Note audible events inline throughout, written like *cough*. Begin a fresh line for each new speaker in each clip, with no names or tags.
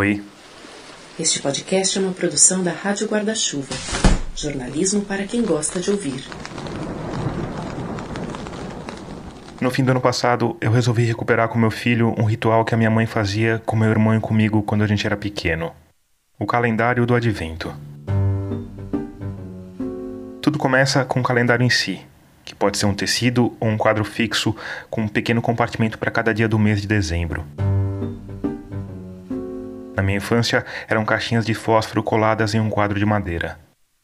Oi.
Este podcast é uma produção da Rádio Guarda-Chuva. Jornalismo para quem gosta de ouvir.
No fim do ano passado, eu resolvi recuperar com meu filho um ritual que a minha mãe fazia com meu irmão e comigo quando a gente era pequeno: o calendário do advento. Tudo começa com o calendário em si, que pode ser um tecido ou um quadro fixo com um pequeno compartimento para cada dia do mês de dezembro. Na minha infância, eram caixinhas de fósforo coladas em um quadro de madeira.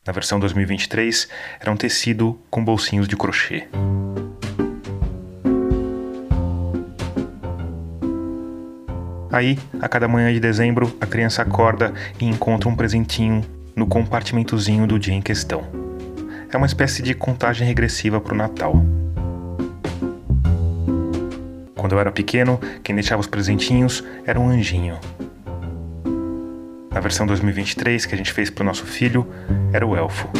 Na versão 2023, era um tecido com bolsinhos de crochê. Aí, a cada manhã de dezembro, a criança acorda e encontra um presentinho no compartimentozinho do dia em questão. É uma espécie de contagem regressiva para o Natal. Quando eu era pequeno, quem deixava os presentinhos era um anjinho. Na versão 2023 que a gente fez para o nosso filho, era o elfo.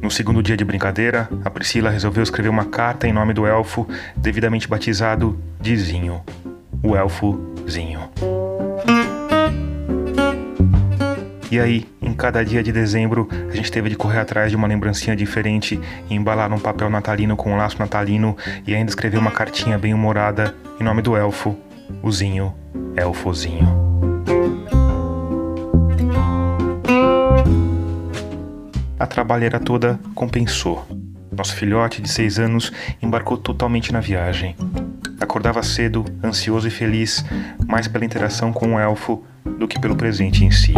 No segundo dia de brincadeira, a Priscila resolveu escrever uma carta em nome do elfo, devidamente batizado de Zinho, o elfozinho. E aí, em cada dia de dezembro, a gente teve de correr atrás de uma lembrancinha diferente e embalar num papel natalino com um laço natalino e ainda escrever uma cartinha bem humorada em nome do elfo, o Zinho, elfozinho. A trabalheira toda compensou. Nosso filhote de seis anos embarcou totalmente na viagem. Acordava cedo, ansioso e feliz, mais pela interação com o elfo do que pelo presente em si.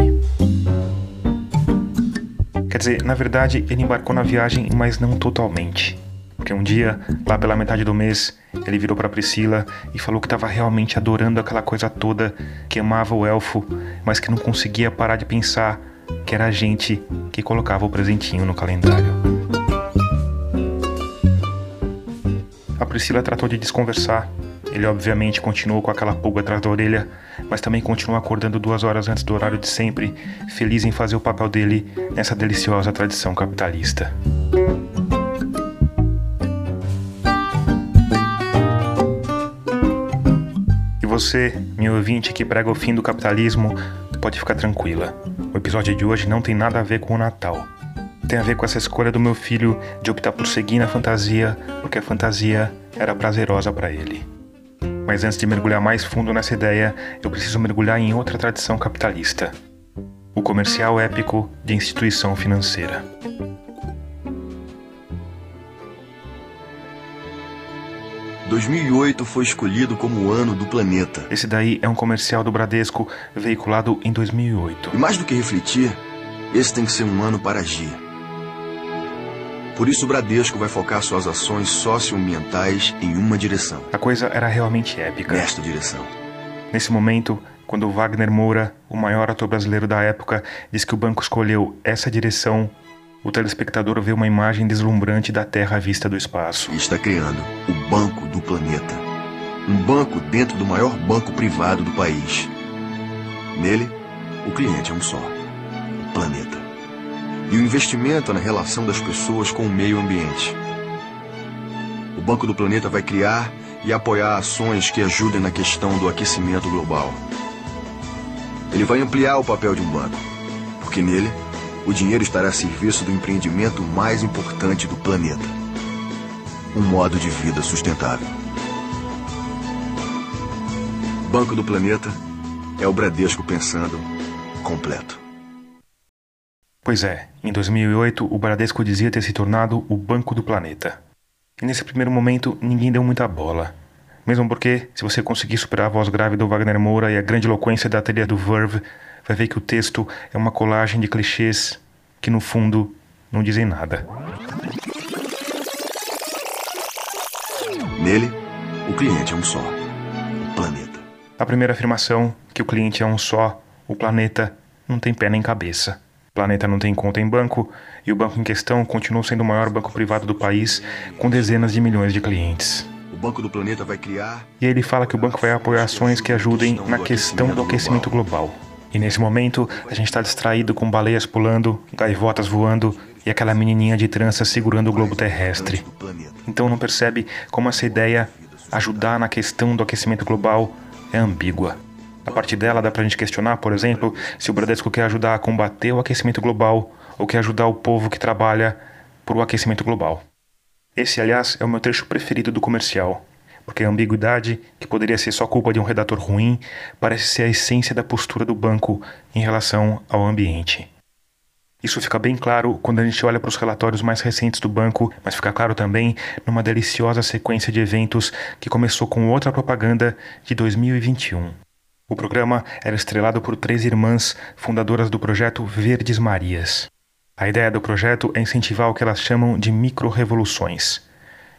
Quer dizer, na verdade, ele embarcou na viagem, mas não totalmente. Porque um dia, lá pela metade do mês, ele virou para Priscila e falou que estava realmente adorando aquela coisa toda, que amava o elfo, mas que não conseguia parar de pensar que era a gente que colocava o presentinho no calendário. A Priscila tratou de desconversar. Ele obviamente continuou com aquela pulga atrás da orelha, mas também continuou acordando duas horas antes do horário de sempre, feliz em fazer o papel dele nessa deliciosa tradição capitalista. E você, meu ouvinte que prega o fim do capitalismo, pode ficar tranquila. O episódio de hoje não tem nada a ver com o Natal. Tem a ver com essa escolha do meu filho de optar por seguir na fantasia, porque a fantasia era prazerosa para ele. Mas antes de mergulhar mais fundo nessa ideia, eu preciso mergulhar em outra tradição capitalista: o comercial épico de instituição financeira.
2008 foi escolhido como o ano do planeta.
Esse daí é um comercial do Bradesco veiculado em 2008.
E mais do que refletir, esse tem que ser um ano para agir. Por isso o Bradesco vai focar suas ações socioambientais em uma direção.
A coisa era realmente épica.
Nesta direção.
Nesse momento, quando Wagner Moura, o maior ator brasileiro da época, diz que o banco escolheu essa direção, o telespectador vê uma imagem deslumbrante da Terra à vista do espaço.
Está criando o Banco do Planeta. Um banco dentro do maior banco privado do país. Nele, o cliente é um só: o planeta. E o investimento é na relação das pessoas com o meio ambiente. O Banco do Planeta vai criar e apoiar ações que ajudem na questão do aquecimento global. Ele vai ampliar o papel de um banco, porque nele o dinheiro estará a serviço do empreendimento mais importante do planeta: um modo de vida sustentável. Banco do Planeta é o Bradesco pensando completo.
Pois é, em 2008 o Bradesco dizia ter se tornado o Banco do Planeta. E nesse primeiro momento ninguém deu muita bola. Mesmo porque, se você conseguir superar a voz grave do Wagner Moura e a grande eloquência da trilha do Verve, vai ver que o texto é uma colagem de clichês que no fundo não dizem nada.
Nele, o cliente é um só: o planeta.
A primeira afirmação, que o cliente é um só, o planeta, não tem pé nem cabeça. O planeta não tem conta em banco e o banco em questão continua sendo o maior banco privado do país, com dezenas de milhões de clientes.
O Banco do Planeta vai criar.
E aí ele fala que o banco vai apoiar ações que ajudem na questão do aquecimento global. E nesse momento, a gente está distraído com baleias pulando, gaivotas voando e aquela menininha de trança segurando o globo terrestre. Então não percebe como essa ideia, ajudar na questão do aquecimento global, é ambígua. A partir dela dá pra gente questionar, por exemplo, se o Bradesco quer ajudar a combater o aquecimento global ou quer ajudar o povo que trabalha por o aquecimento global. Esse, aliás, é o meu trecho preferido do comercial, porque a ambiguidade, que poderia ser só culpa de um redator ruim, parece ser a essência da postura do banco em relação ao ambiente. Isso fica bem claro quando a gente olha para os relatórios mais recentes do banco, mas fica claro também numa deliciosa sequência de eventos que começou com outra propaganda de 2021. O programa era estrelado por três irmãs fundadoras do projeto Verdes Marias. A ideia do projeto é incentivar o que elas chamam de micro-revoluções.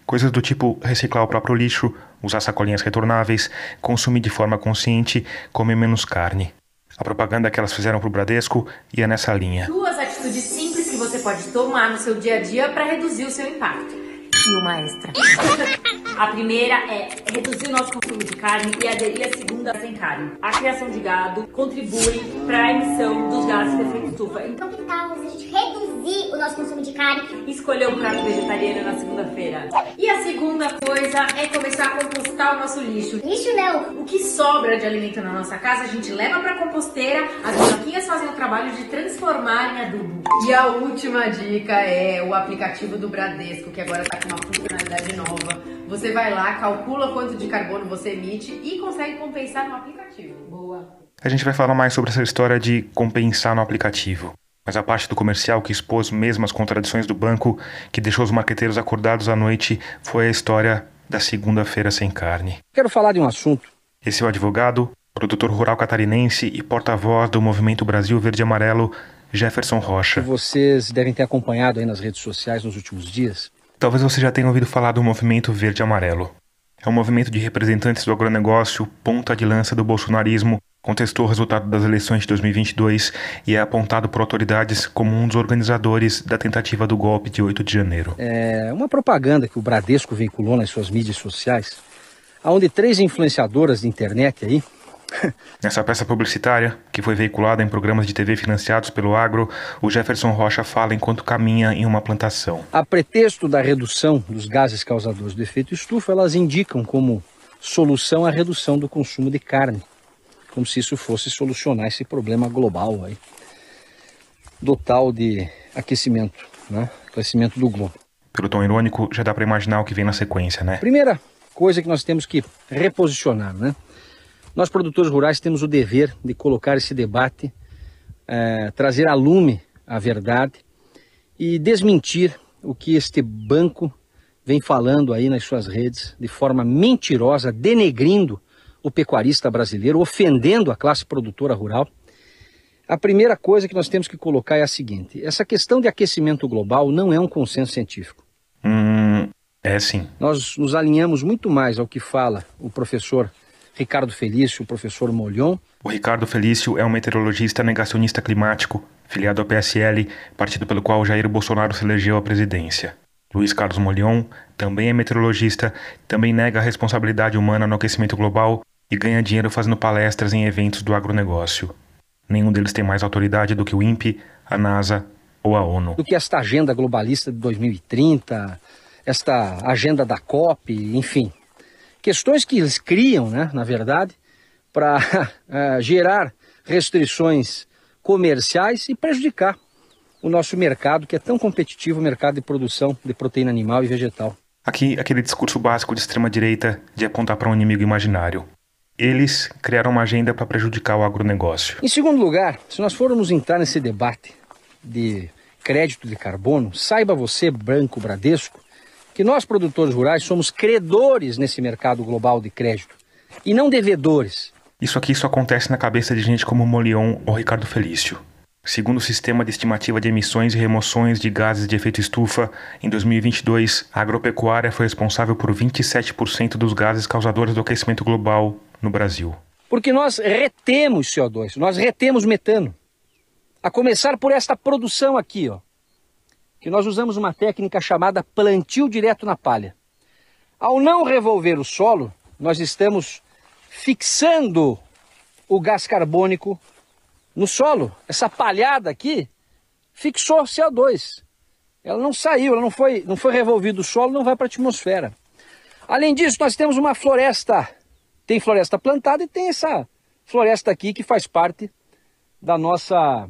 Coisas do tipo reciclar o próprio lixo, usar sacolinhas retornáveis, consumir de forma consciente, comer menos carne. A propaganda que elas fizeram para o Bradesco ia nessa linha.
Duas atitudes simples que você pode tomar no seu dia a dia para reduzir o seu impacto. Extra. A primeira é reduzir o nosso consumo de carne e aderir à segunda sem carne. A criação de gado contribui para a emissão dos gases de efeito estufa.
Então, que tal a gente reduzir o nosso consumo de carne?
Escolher um prato vegetariano na segunda-feira. E a segunda coisa é começar a compostar o nosso lixo.
Lixo não.
O que sobra de alimento na nossa casa, a gente leva para composteira. As minhoquinhas fazem o trabalho de transformar em adubo.
E a última dica é o aplicativo do Bradesco, que agora está com uma funcionalidade nova. Você vai lá, calcula quanto de carbono você emite e consegue compensar no aplicativo. Boa.
A gente vai falar mais sobre essa história de compensar no aplicativo. Mas a parte do comercial que expôs mesmo as contradições do banco, que deixou os marqueteiros acordados à noite, foi a história da segunda-feira sem carne.
Quero falar de um assunto.
Esse é o advogado, produtor rural catarinense e porta-voz do Movimento Brasil Verde e Amarelo, Jefferson Rocha.
Vocês devem ter acompanhado aí nas redes sociais nos últimos dias
Talvez você já tenha ouvido falar do movimento verde amarelo. É um movimento de representantes do agronegócio, ponta de lança do bolsonarismo, contestou o resultado das eleições de 2022 e é apontado por autoridades como um dos organizadores da tentativa do golpe de 8 de janeiro.
É uma propaganda que o Bradesco veiculou nas suas mídias sociais, onde três influenciadoras de internet aí *laughs*
Nessa peça publicitária, que foi veiculada em programas de TV financiados pelo agro, o Jefferson Rocha fala enquanto caminha em uma plantação.
A pretexto da redução dos gases causadores do efeito estufa, elas indicam como solução a redução do consumo de carne, como se isso fosse solucionar esse problema global aí, do tal de aquecimento, né? aquecimento do globo.
Pelo tom irônico, já dá para imaginar o que vem na sequência, né?
Primeira coisa que nós temos que reposicionar, né? Nós, produtores rurais, temos o dever de colocar esse debate, é, trazer a lume a verdade e desmentir o que este banco vem falando aí nas suas redes de forma mentirosa, denegrindo o pecuarista brasileiro, ofendendo a classe produtora rural. A primeira coisa que nós temos que colocar é a seguinte: essa questão de aquecimento global não é um consenso científico.
Hum, é sim.
Nós nos alinhamos muito mais ao que fala o professor Ricardo Felício, professor Molhon.
O Ricardo Felício é um meteorologista negacionista climático, filiado ao PSL, partido pelo qual Jair Bolsonaro se elegeu à presidência. Luiz Carlos Molhon também é meteorologista, também nega a responsabilidade humana no aquecimento global e ganha dinheiro fazendo palestras em eventos do agronegócio. Nenhum deles tem mais autoridade do que o INPE, a NASA ou a ONU.
Do que esta agenda globalista de 2030, esta agenda da COP, enfim. Questões que eles criam, né, na verdade, para uh, *laughs* gerar restrições comerciais e prejudicar o nosso mercado, que é tão competitivo, o mercado de produção de proteína animal e vegetal.
Aqui, aquele discurso básico de extrema-direita de apontar para um inimigo imaginário. Eles criaram uma agenda para prejudicar o agronegócio.
Em segundo lugar, se nós formos entrar nesse debate de crédito de carbono, saiba você, Branco Bradesco, que nós, produtores rurais, somos credores nesse mercado global de crédito e não devedores.
Isso aqui só acontece na cabeça de gente como Molion ou Ricardo Felício. Segundo o Sistema de Estimativa de Emissões e Remoções de Gases de Efeito Estufa, em 2022, a agropecuária foi responsável por 27% dos gases causadores do aquecimento global no Brasil.
Porque nós retemos CO2, nós retemos metano. A começar por esta produção aqui, ó que nós usamos uma técnica chamada plantio direto na palha. Ao não revolver o solo, nós estamos fixando o gás carbônico no solo. Essa palhada aqui fixou CO2. Ela não saiu, ela não foi, não foi revolvido o solo, não vai para a atmosfera. Além disso, nós temos uma floresta. Tem floresta plantada e tem essa floresta aqui que faz parte da nossa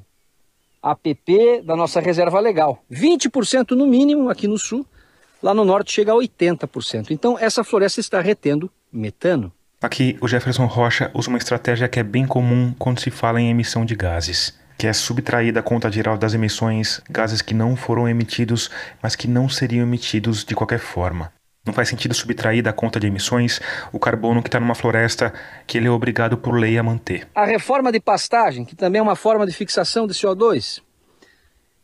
APP, da nossa reserva legal. 20% no mínimo aqui no sul, lá no norte chega a 80%. Então essa floresta está retendo metano.
Aqui, o Jefferson Rocha usa uma estratégia que é bem comum quando se fala em emissão de gases, que é subtrair da conta geral das emissões gases que não foram emitidos, mas que não seriam emitidos de qualquer forma. Não faz sentido subtrair da conta de emissões o carbono que está numa floresta que ele é obrigado por lei a manter.
A reforma de pastagem, que também é uma forma de fixação de CO2,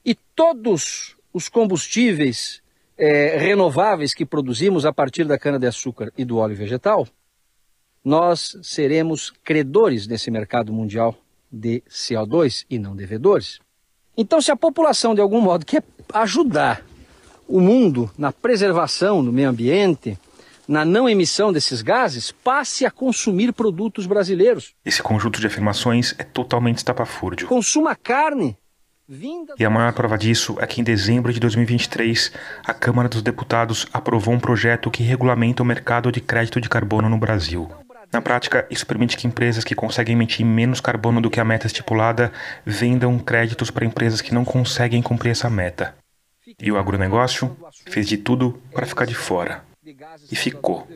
e todos os combustíveis é, renováveis que produzimos a partir da cana-de-açúcar e do óleo vegetal, nós seremos credores nesse mercado mundial de CO2 e não devedores. Então, se a população de algum modo quer ajudar o mundo na preservação do meio ambiente, na não emissão desses gases, passe a consumir produtos brasileiros.
Esse conjunto de afirmações é totalmente estapafúrdio.
Consuma carne.
Vinda... E a maior prova disso é que em dezembro de 2023, a Câmara dos Deputados aprovou um projeto que regulamenta o mercado de crédito de carbono no Brasil. Na prática, isso permite que empresas que conseguem emitir menos carbono do que a meta estipulada vendam créditos para empresas que não conseguem cumprir essa meta. E o agronegócio fez de tudo para ficar de fora. E ficou.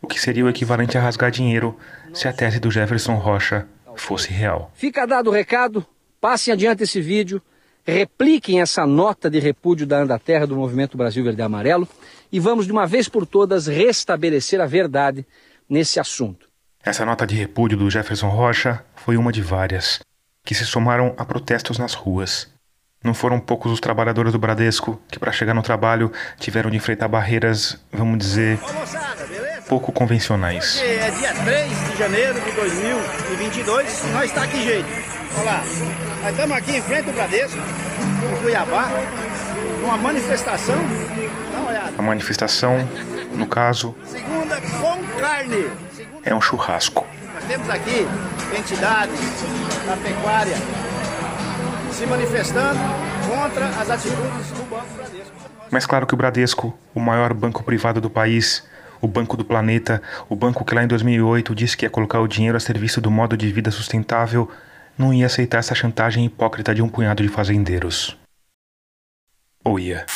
O que seria o equivalente a rasgar dinheiro se a tese do Jefferson Rocha fosse real.
Fica dado o recado, passem adiante esse vídeo, repliquem essa nota de repúdio da Andaterra do Movimento Brasil Verde e Amarelo e vamos de uma vez por todas restabelecer a verdade nesse assunto.
Essa nota de repúdio do Jefferson Rocha foi uma de várias, que se somaram a protestos nas ruas. Não foram poucos os trabalhadores do Bradesco que, para chegar no trabalho, tiveram de enfrentar barreiras, vamos dizer, pouco convencionais.
É dia 3 de janeiro de 2022 nós está aqui, gente. Olha lá, nós estamos aqui em frente ao Bradesco, em Cuiabá, numa manifestação. Dá uma olhada.
A manifestação, no caso,
Segunda com carne. Segunda...
é um churrasco.
Nós temos aqui entidades da pecuária se manifestando contra as atitudes do Banco Bradesco.
Mas claro que o Bradesco, o maior banco privado do país, o banco do planeta, o banco que lá em 2008 disse que ia colocar o dinheiro a serviço do modo de vida sustentável, não ia aceitar essa chantagem hipócrita de um punhado de fazendeiros. Ou ia?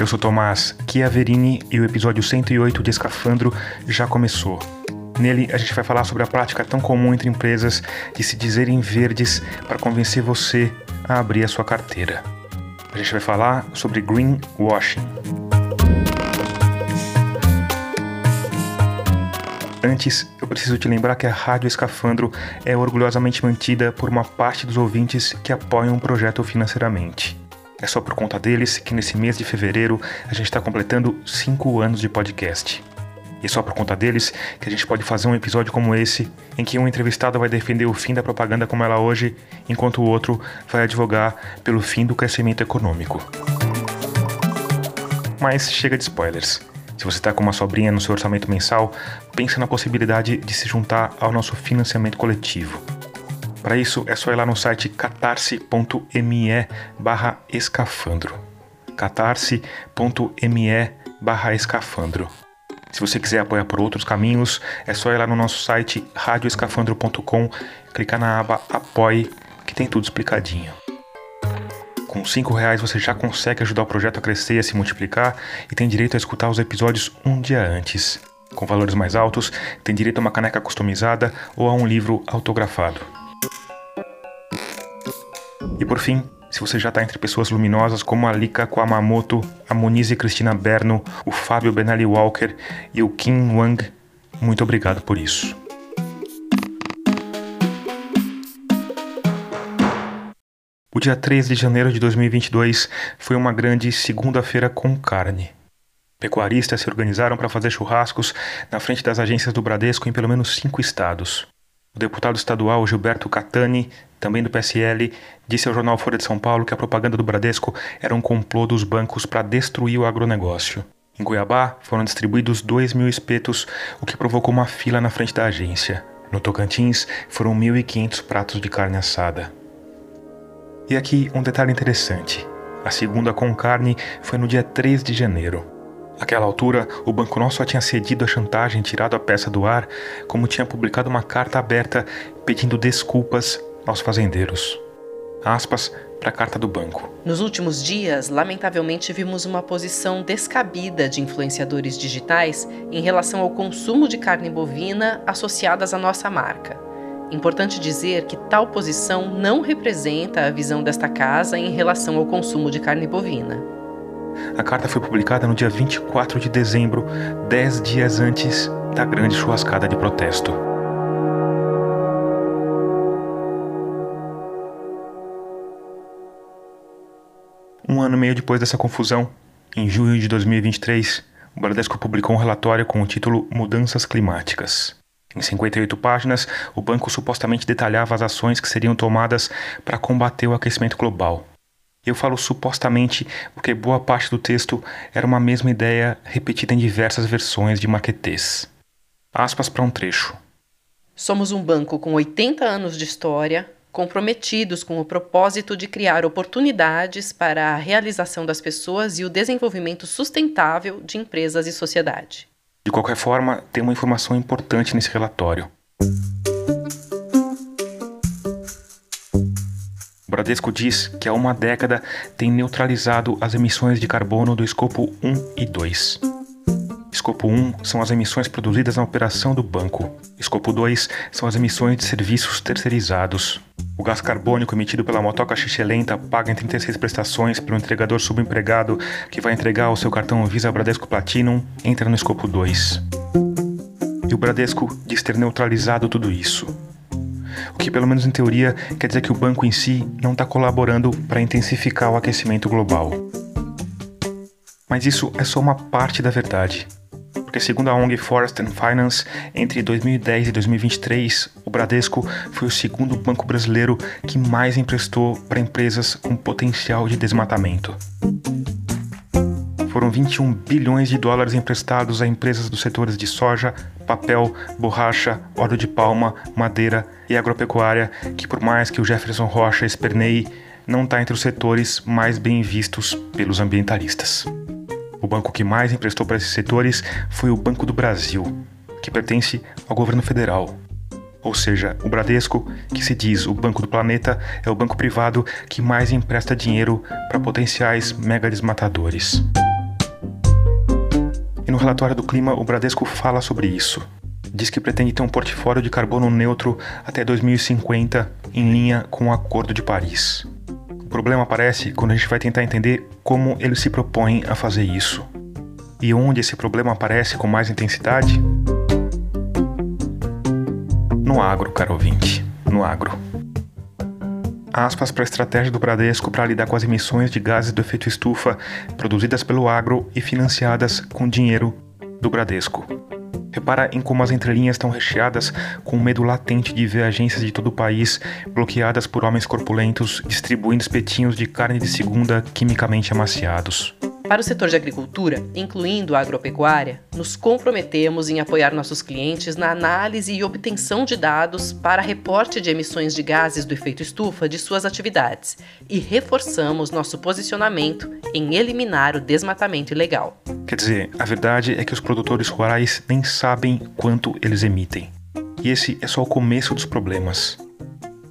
Eu sou Tomás Chiaverini e o episódio 108 de Escafandro já começou. Nele, a gente vai falar sobre a prática tão comum entre empresas de se dizerem verdes para convencer você a abrir a sua carteira. A gente vai falar sobre greenwashing. Antes, eu preciso te lembrar que a Rádio Escafandro é orgulhosamente mantida por uma parte dos ouvintes que apoiam o projeto financeiramente. É só por conta deles que nesse mês de fevereiro a gente está completando 5 anos de podcast. E é só por conta deles que a gente pode fazer um episódio como esse, em que um entrevistado vai defender o fim da propaganda como ela hoje, enquanto o outro vai advogar pelo fim do crescimento econômico. Mas chega de spoilers. Se você está com uma sobrinha no seu orçamento mensal, pense na possibilidade de se juntar ao nosso financiamento coletivo. Para isso é só ir lá no site catarse.me barra escafandro. catarse.me barra escafandro. Se você quiser apoiar por outros caminhos, é só ir lá no nosso site radioescafandro.com, clicar na aba Apoie, que tem tudo explicadinho. Com cinco reais você já consegue ajudar o projeto a crescer e a se multiplicar e tem direito a escutar os episódios um dia antes. Com valores mais altos, tem direito a uma caneca customizada ou a um livro autografado. E por fim, se você já está entre pessoas luminosas como a Lika Kwamamoto, a Monize Cristina Berno, o Fábio Benali Walker e o Kim Wang, muito obrigado por isso. O dia 13 de janeiro de 2022 foi uma grande segunda-feira com carne. Pecuaristas se organizaram para fazer churrascos na frente das agências do Bradesco em pelo menos cinco estados. O deputado estadual Gilberto Catani, também do PSL, disse ao jornal Folha de São Paulo que a propaganda do Bradesco era um complô dos bancos para destruir o agronegócio. Em Cuiabá, foram distribuídos 2 mil espetos, o que provocou uma fila na frente da agência. No Tocantins, foram 1.500 pratos de carne assada. E aqui um detalhe interessante. A segunda com carne foi no dia 3 de janeiro. Naquela altura, o banco não só tinha cedido a chantagem, tirado a peça do ar, como tinha publicado uma carta aberta pedindo desculpas aos fazendeiros. Aspas para a carta do banco.
Nos últimos dias, lamentavelmente, vimos uma posição descabida de influenciadores digitais em relação ao consumo de carne bovina associadas à nossa marca. Importante dizer que tal posição não representa a visão desta casa em relação ao consumo de carne bovina.
A carta foi publicada no dia 24 de dezembro, dez dias antes da grande churrascada de protesto. Um ano e meio depois dessa confusão, em junho de 2023, o Bradesco publicou um relatório com o título Mudanças Climáticas. Em 58 páginas, o banco supostamente detalhava as ações que seriam tomadas para combater o aquecimento global. Eu falo supostamente porque boa parte do texto era uma mesma ideia repetida em diversas versões de maquetês. Aspas para um trecho.
Somos um banco com 80 anos de história, comprometidos com o propósito de criar oportunidades para a realização das pessoas e o desenvolvimento sustentável de empresas e sociedade.
De qualquer forma, tem uma informação importante nesse relatório. O Bradesco diz que há uma década tem neutralizado as emissões de carbono do escopo 1 e 2. Escopo 1 são as emissões produzidas na operação do banco. Escopo 2 são as emissões de serviços terceirizados. O gás carbônico emitido pela motoca xixelenta paga em 36 prestações pelo entregador subempregado que vai entregar o seu cartão Visa Bradesco Platinum entra no escopo 2. E o Bradesco diz ter neutralizado tudo isso. O que, pelo menos em teoria, quer dizer que o banco em si não está colaborando para intensificar o aquecimento global. Mas isso é só uma parte da verdade porque segundo a ONG Forest and Finance, entre 2010 e 2023, o Bradesco foi o segundo banco brasileiro que mais emprestou para empresas com potencial de desmatamento. Foram 21 bilhões de dólares emprestados a empresas dos setores de soja, papel, borracha, óleo de palma, madeira e agropecuária, que por mais que o Jefferson Rocha esperneie, não está entre os setores mais bem vistos pelos ambientalistas. O banco que mais emprestou para esses setores foi o Banco do Brasil, que pertence ao governo federal. Ou seja, o Bradesco, que se diz o Banco do Planeta, é o banco privado que mais empresta dinheiro para potenciais mega desmatadores. Relatório do clima, o Bradesco fala sobre isso. Diz que pretende ter um portfólio de carbono neutro até 2050, em linha com o Acordo de Paris problema aparece quando a gente vai tentar entender como ele se propõe a fazer isso. E onde esse problema aparece com mais intensidade? No agro, caro ouvinte, no agro. Aspas para a estratégia do Bradesco para lidar com as emissões de gases do efeito estufa produzidas pelo agro e financiadas com dinheiro do Bradesco. Repara em como as entrelinhas estão recheadas com o medo latente de ver agências de todo o país bloqueadas por homens corpulentos distribuindo espetinhos de carne de segunda quimicamente amaciados.
Para o setor de agricultura, incluindo a agropecuária, nos comprometemos em apoiar nossos clientes na análise e obtenção de dados para reporte de emissões de gases do efeito estufa de suas atividades e reforçamos nosso posicionamento em eliminar o desmatamento ilegal.
Quer dizer, a verdade é que os produtores rurais nem sabem quanto eles emitem. E esse é só o começo dos problemas.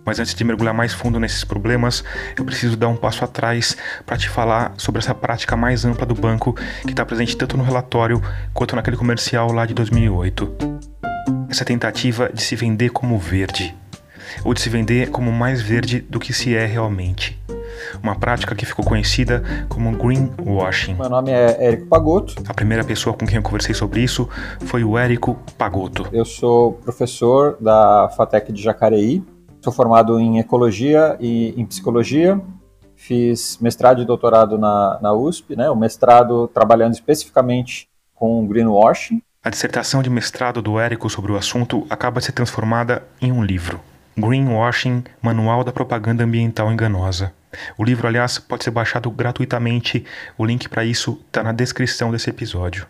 Mas antes de mergulhar mais fundo nesses problemas, eu preciso dar um passo atrás para te falar sobre essa prática mais ampla do banco que está presente tanto no relatório quanto naquele comercial lá de 2008. Essa tentativa de se vender como verde, ou de se vender como mais verde do que se é realmente. Uma prática que ficou conhecida como greenwashing.
Meu nome é Érico Pagotto.
A primeira pessoa com quem eu conversei sobre isso foi o Érico Pagotto.
Eu sou professor da FATEC de Jacareí, Sou formado em ecologia e em psicologia. Fiz mestrado e doutorado na, na USP, né? O mestrado trabalhando especificamente com greenwashing.
A dissertação de mestrado do Érico sobre o assunto acaba de ser transformada em um livro. Greenwashing, Manual da Propaganda Ambiental Enganosa. O livro, aliás, pode ser baixado gratuitamente. O link para isso está na descrição desse episódio.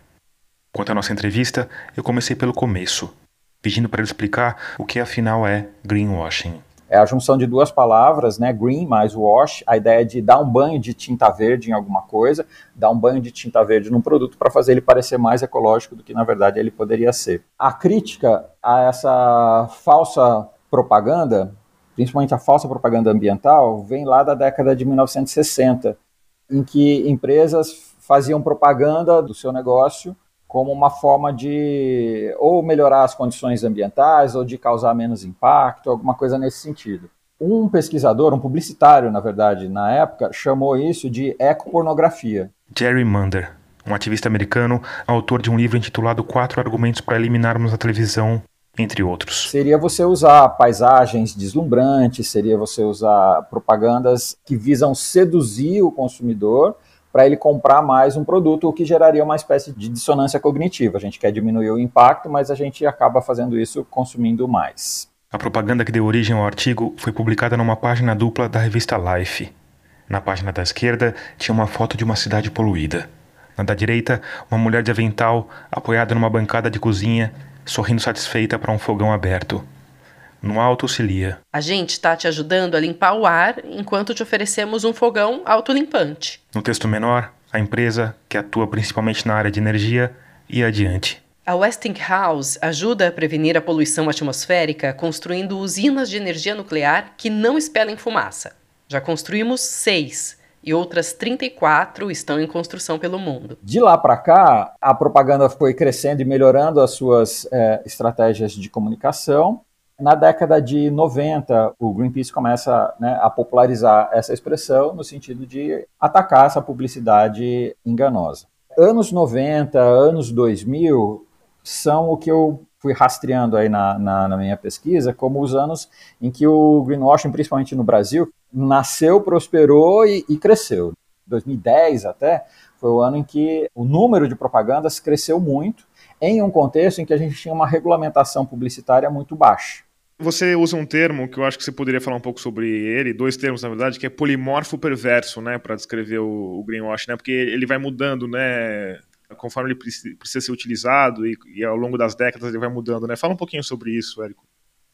Quanto à nossa entrevista, eu comecei pelo começo, pedindo para ele explicar o que afinal é greenwashing.
É a junção de duas palavras, né? Green mais wash, a ideia de dar um banho de tinta verde em alguma coisa, dar um banho de tinta verde num produto para fazer ele parecer mais ecológico do que na verdade ele poderia ser. A crítica a essa falsa propaganda, principalmente a falsa propaganda ambiental, vem lá da década de 1960, em que empresas faziam propaganda do seu negócio como uma forma de ou melhorar as condições ambientais ou de causar menos impacto, alguma coisa nesse sentido. Um pesquisador, um publicitário, na verdade, na época, chamou isso de ecopornografia.
Jerry Munder, um ativista americano, autor de um livro intitulado Quatro Argumentos para Eliminarmos a Televisão, entre outros.
Seria você usar paisagens deslumbrantes, seria você usar propagandas que visam seduzir o consumidor para ele comprar mais um produto, o que geraria uma espécie de dissonância cognitiva. A gente quer diminuir o impacto, mas a gente acaba fazendo isso consumindo mais.
A propaganda que deu origem ao artigo foi publicada numa página dupla da revista Life. Na página da esquerda tinha uma foto de uma cidade poluída. Na da direita, uma mulher de avental apoiada numa bancada de cozinha, sorrindo satisfeita para um fogão aberto. No alto se lia:
A gente está te ajudando a limpar o ar enquanto te oferecemos um fogão autolimpante.
No texto menor, a empresa, que atua principalmente na área de energia, ia adiante.
A Westinghouse ajuda a prevenir a poluição atmosférica construindo usinas de energia nuclear que não expelem fumaça. Já construímos seis e outras 34 estão em construção pelo mundo.
De lá para cá, a propaganda foi crescendo e melhorando as suas é, estratégias de comunicação na década de 90, o Greenpeace começa né, a popularizar essa expressão no sentido de atacar essa publicidade enganosa. Anos 90, anos 2000 são o que eu fui rastreando aí na, na, na, minha pesquisa como os anos em que o greenwashing, principalmente no Brasil, nasceu, prosperou e, e cresceu. 2010 até foi o ano em que o número de propagandas cresceu muito em um contexto em que a gente tinha uma regulamentação publicitária muito baixa.
Você usa um termo que eu acho que você poderia falar um pouco sobre ele, dois termos na verdade, que é polimorfo perverso, né, para descrever o, o greenwash, né, porque ele vai mudando, né, conforme ele precisa ser utilizado e, e, ao longo das décadas ele vai mudando, né. Fala um pouquinho sobre isso, Érico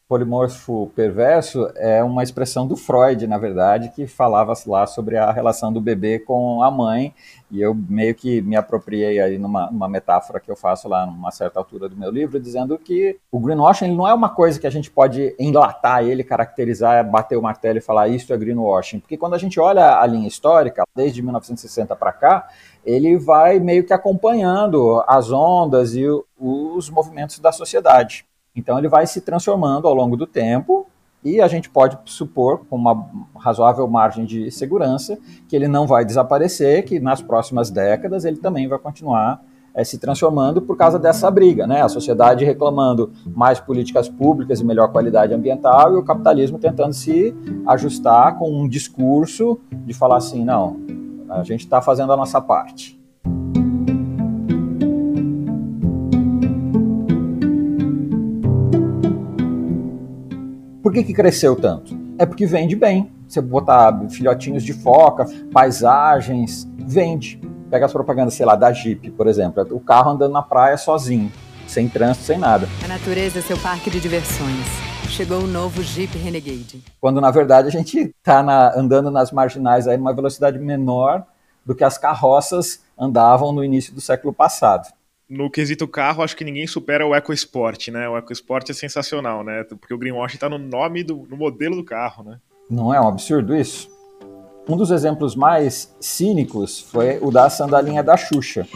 polimorfo perverso é uma expressão do Freud, na verdade, que falava lá sobre a relação do bebê com a mãe, e eu meio que me apropriei aí numa, numa metáfora que eu faço lá numa certa altura do meu livro, dizendo que o greenwashing não é uma coisa que a gente pode enlatar ele, caracterizar, bater o martelo e falar isso é greenwashing, porque quando a gente olha a linha histórica, desde 1960 para cá, ele vai meio que acompanhando as ondas e os movimentos da sociedade. Então ele vai se transformando ao longo do tempo e a gente pode supor, com uma razoável margem de segurança, que ele não vai desaparecer, que nas próximas décadas ele também vai continuar é, se transformando por causa dessa briga, né? A sociedade reclamando mais políticas públicas e melhor qualidade ambiental e o capitalismo tentando se ajustar com um discurso de falar assim, não, a gente está fazendo a nossa parte. Por que, que cresceu tanto? É porque vende bem. Você botar filhotinhos de foca, paisagens, vende. Pega as propagandas, sei lá, da Jeep, por exemplo. O carro andando na praia sozinho, sem trânsito, sem nada.
A natureza é seu parque de diversões. Chegou o novo Jeep Renegade.
Quando na verdade a gente está na, andando nas marginais aí numa velocidade menor do que as carroças andavam no início do século passado
no quesito carro, acho que ninguém supera o EcoSport, né? O EcoSport é sensacional, né? Porque o greenwashing está no nome do no modelo do carro, né?
Não é um absurdo isso? Um dos exemplos mais cínicos foi o da sandalinha da Xuxa.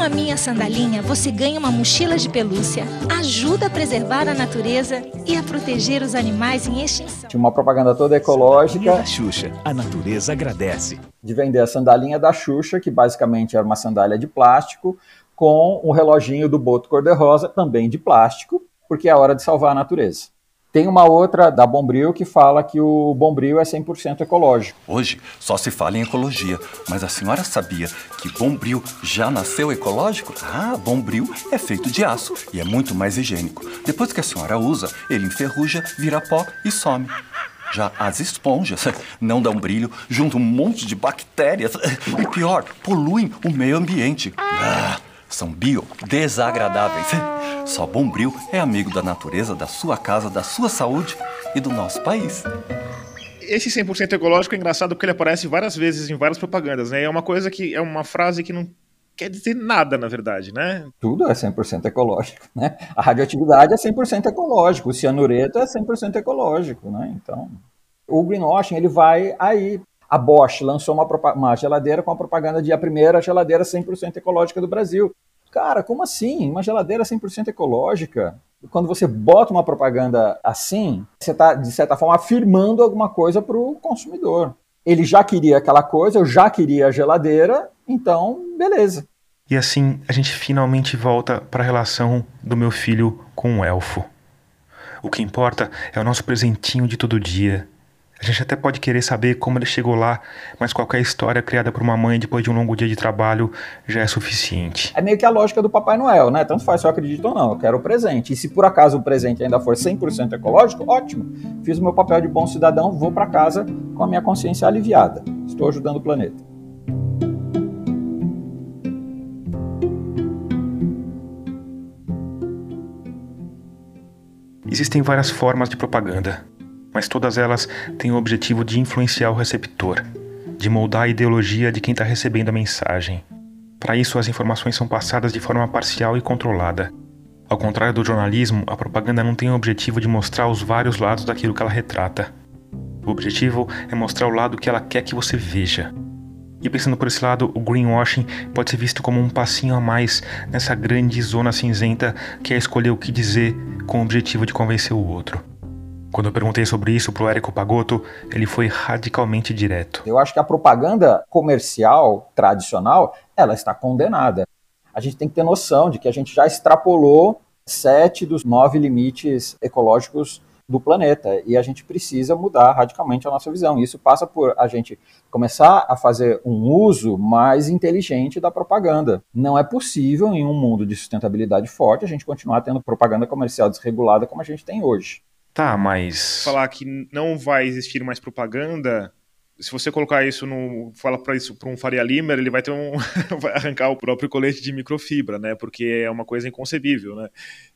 Com a minha sandalinha, você ganha uma mochila de pelúcia, ajuda a preservar a natureza e a proteger os animais em extinção.
Tinha uma propaganda toda ecológica.
Da Xuxa, a natureza agradece.
De vender a sandalinha da Xuxa, que basicamente era uma sandália de plástico, com um reloginho do Boto Cor-de-Rosa, também de plástico, porque é hora de salvar a natureza. Tem uma outra da Bombril que fala que o Bombril é 100% ecológico.
Hoje só se fala em ecologia, mas a senhora sabia que Bombril já nasceu ecológico? Ah, Bombril é feito de aço e é muito mais higiênico. Depois que a senhora usa, ele enferruja, vira pó e some. Já as esponjas *laughs* não dão brilho, juntam um monte de bactérias *laughs* e pior, poluem o meio ambiente. Ah, são biodesagradáveis. *laughs* Só Bombril é amigo da natureza, da sua casa, da sua saúde e do nosso país.
Esse 100% ecológico é engraçado porque ele aparece várias vezes em várias propagandas, né? É uma coisa que é uma frase que não quer dizer nada, na verdade, né?
Tudo é 100% ecológico, né? A radioatividade é 100% ecológico, o cianureto é 100% ecológico, né? Então, o greenwashing, ele vai aí. A Bosch lançou uma, uma geladeira com a propaganda de a primeira geladeira 100% ecológica do Brasil. Cara, como assim? Uma geladeira 100% ecológica? Quando você bota uma propaganda assim, você está, de certa forma, afirmando alguma coisa para o consumidor. Ele já queria aquela coisa, eu já queria a geladeira, então, beleza.
E assim, a gente finalmente volta para a relação do meu filho com o elfo. O que importa é o nosso presentinho de todo dia, a gente até pode querer saber como ele chegou lá, mas qualquer história criada por uma mãe depois de um longo dia de trabalho já é suficiente.
É meio que a lógica do Papai Noel, né? Tanto faz se eu acredito ou não, eu quero o presente. E se por acaso o presente ainda for 100% ecológico, ótimo. Fiz o meu papel de bom cidadão, vou para casa com a minha consciência aliviada. Estou ajudando o planeta.
Existem várias formas de propaganda mas todas elas têm o objetivo de influenciar o receptor, de moldar a ideologia de quem está recebendo a mensagem. Para isso, as informações são passadas de forma parcial e controlada. Ao contrário do jornalismo, a propaganda não tem o objetivo de mostrar os vários lados daquilo que ela retrata. O objetivo é mostrar o lado que ela quer que você veja. E pensando por esse lado, o greenwashing pode ser visto como um passinho a mais nessa grande zona cinzenta que é escolher o que dizer com o objetivo de convencer o outro. Quando eu perguntei sobre isso para o Érico Pagotto, ele foi radicalmente direto.
Eu acho que a propaganda comercial tradicional, ela está condenada. A gente tem que ter noção de que a gente já extrapolou sete dos nove limites ecológicos do planeta e a gente precisa mudar radicalmente a nossa visão. Isso passa por a gente começar a fazer um uso mais inteligente da propaganda. Não é possível em um mundo de sustentabilidade forte a gente continuar tendo propaganda comercial desregulada como a gente tem hoje.
Tá, mas. Falar que não vai existir mais propaganda. Se você colocar isso no. Fala para isso para um Faria Limer, ele vai ter um. *laughs* vai arrancar o próprio colete de microfibra, né? Porque é uma coisa inconcebível, né?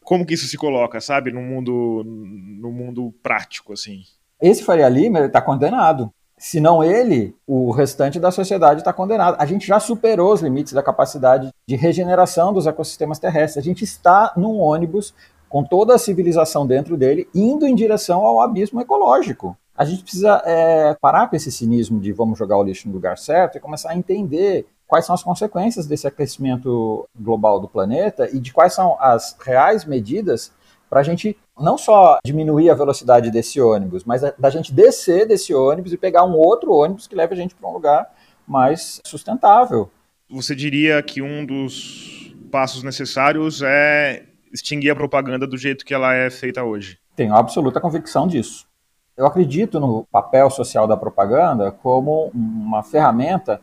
Como que isso se coloca, sabe? No mundo, no mundo prático, assim.
Esse Faria Limer está condenado. Se não ele, o restante da sociedade está condenado. A gente já superou os limites da capacidade de regeneração dos ecossistemas terrestres. A gente está num ônibus com toda a civilização dentro dele, indo em direção ao abismo ecológico. A gente precisa é, parar com esse cinismo de vamos jogar o lixo no lugar certo e começar a entender quais são as consequências desse aquecimento global do planeta e de quais são as reais medidas para a gente não só diminuir a velocidade desse ônibus, mas da gente descer desse ônibus e pegar um outro ônibus que leve a gente para um lugar mais sustentável.
Você diria que um dos passos necessários é extinguir a propaganda do jeito que ela é feita hoje.
Tenho absoluta convicção disso. Eu acredito no papel social da propaganda como uma ferramenta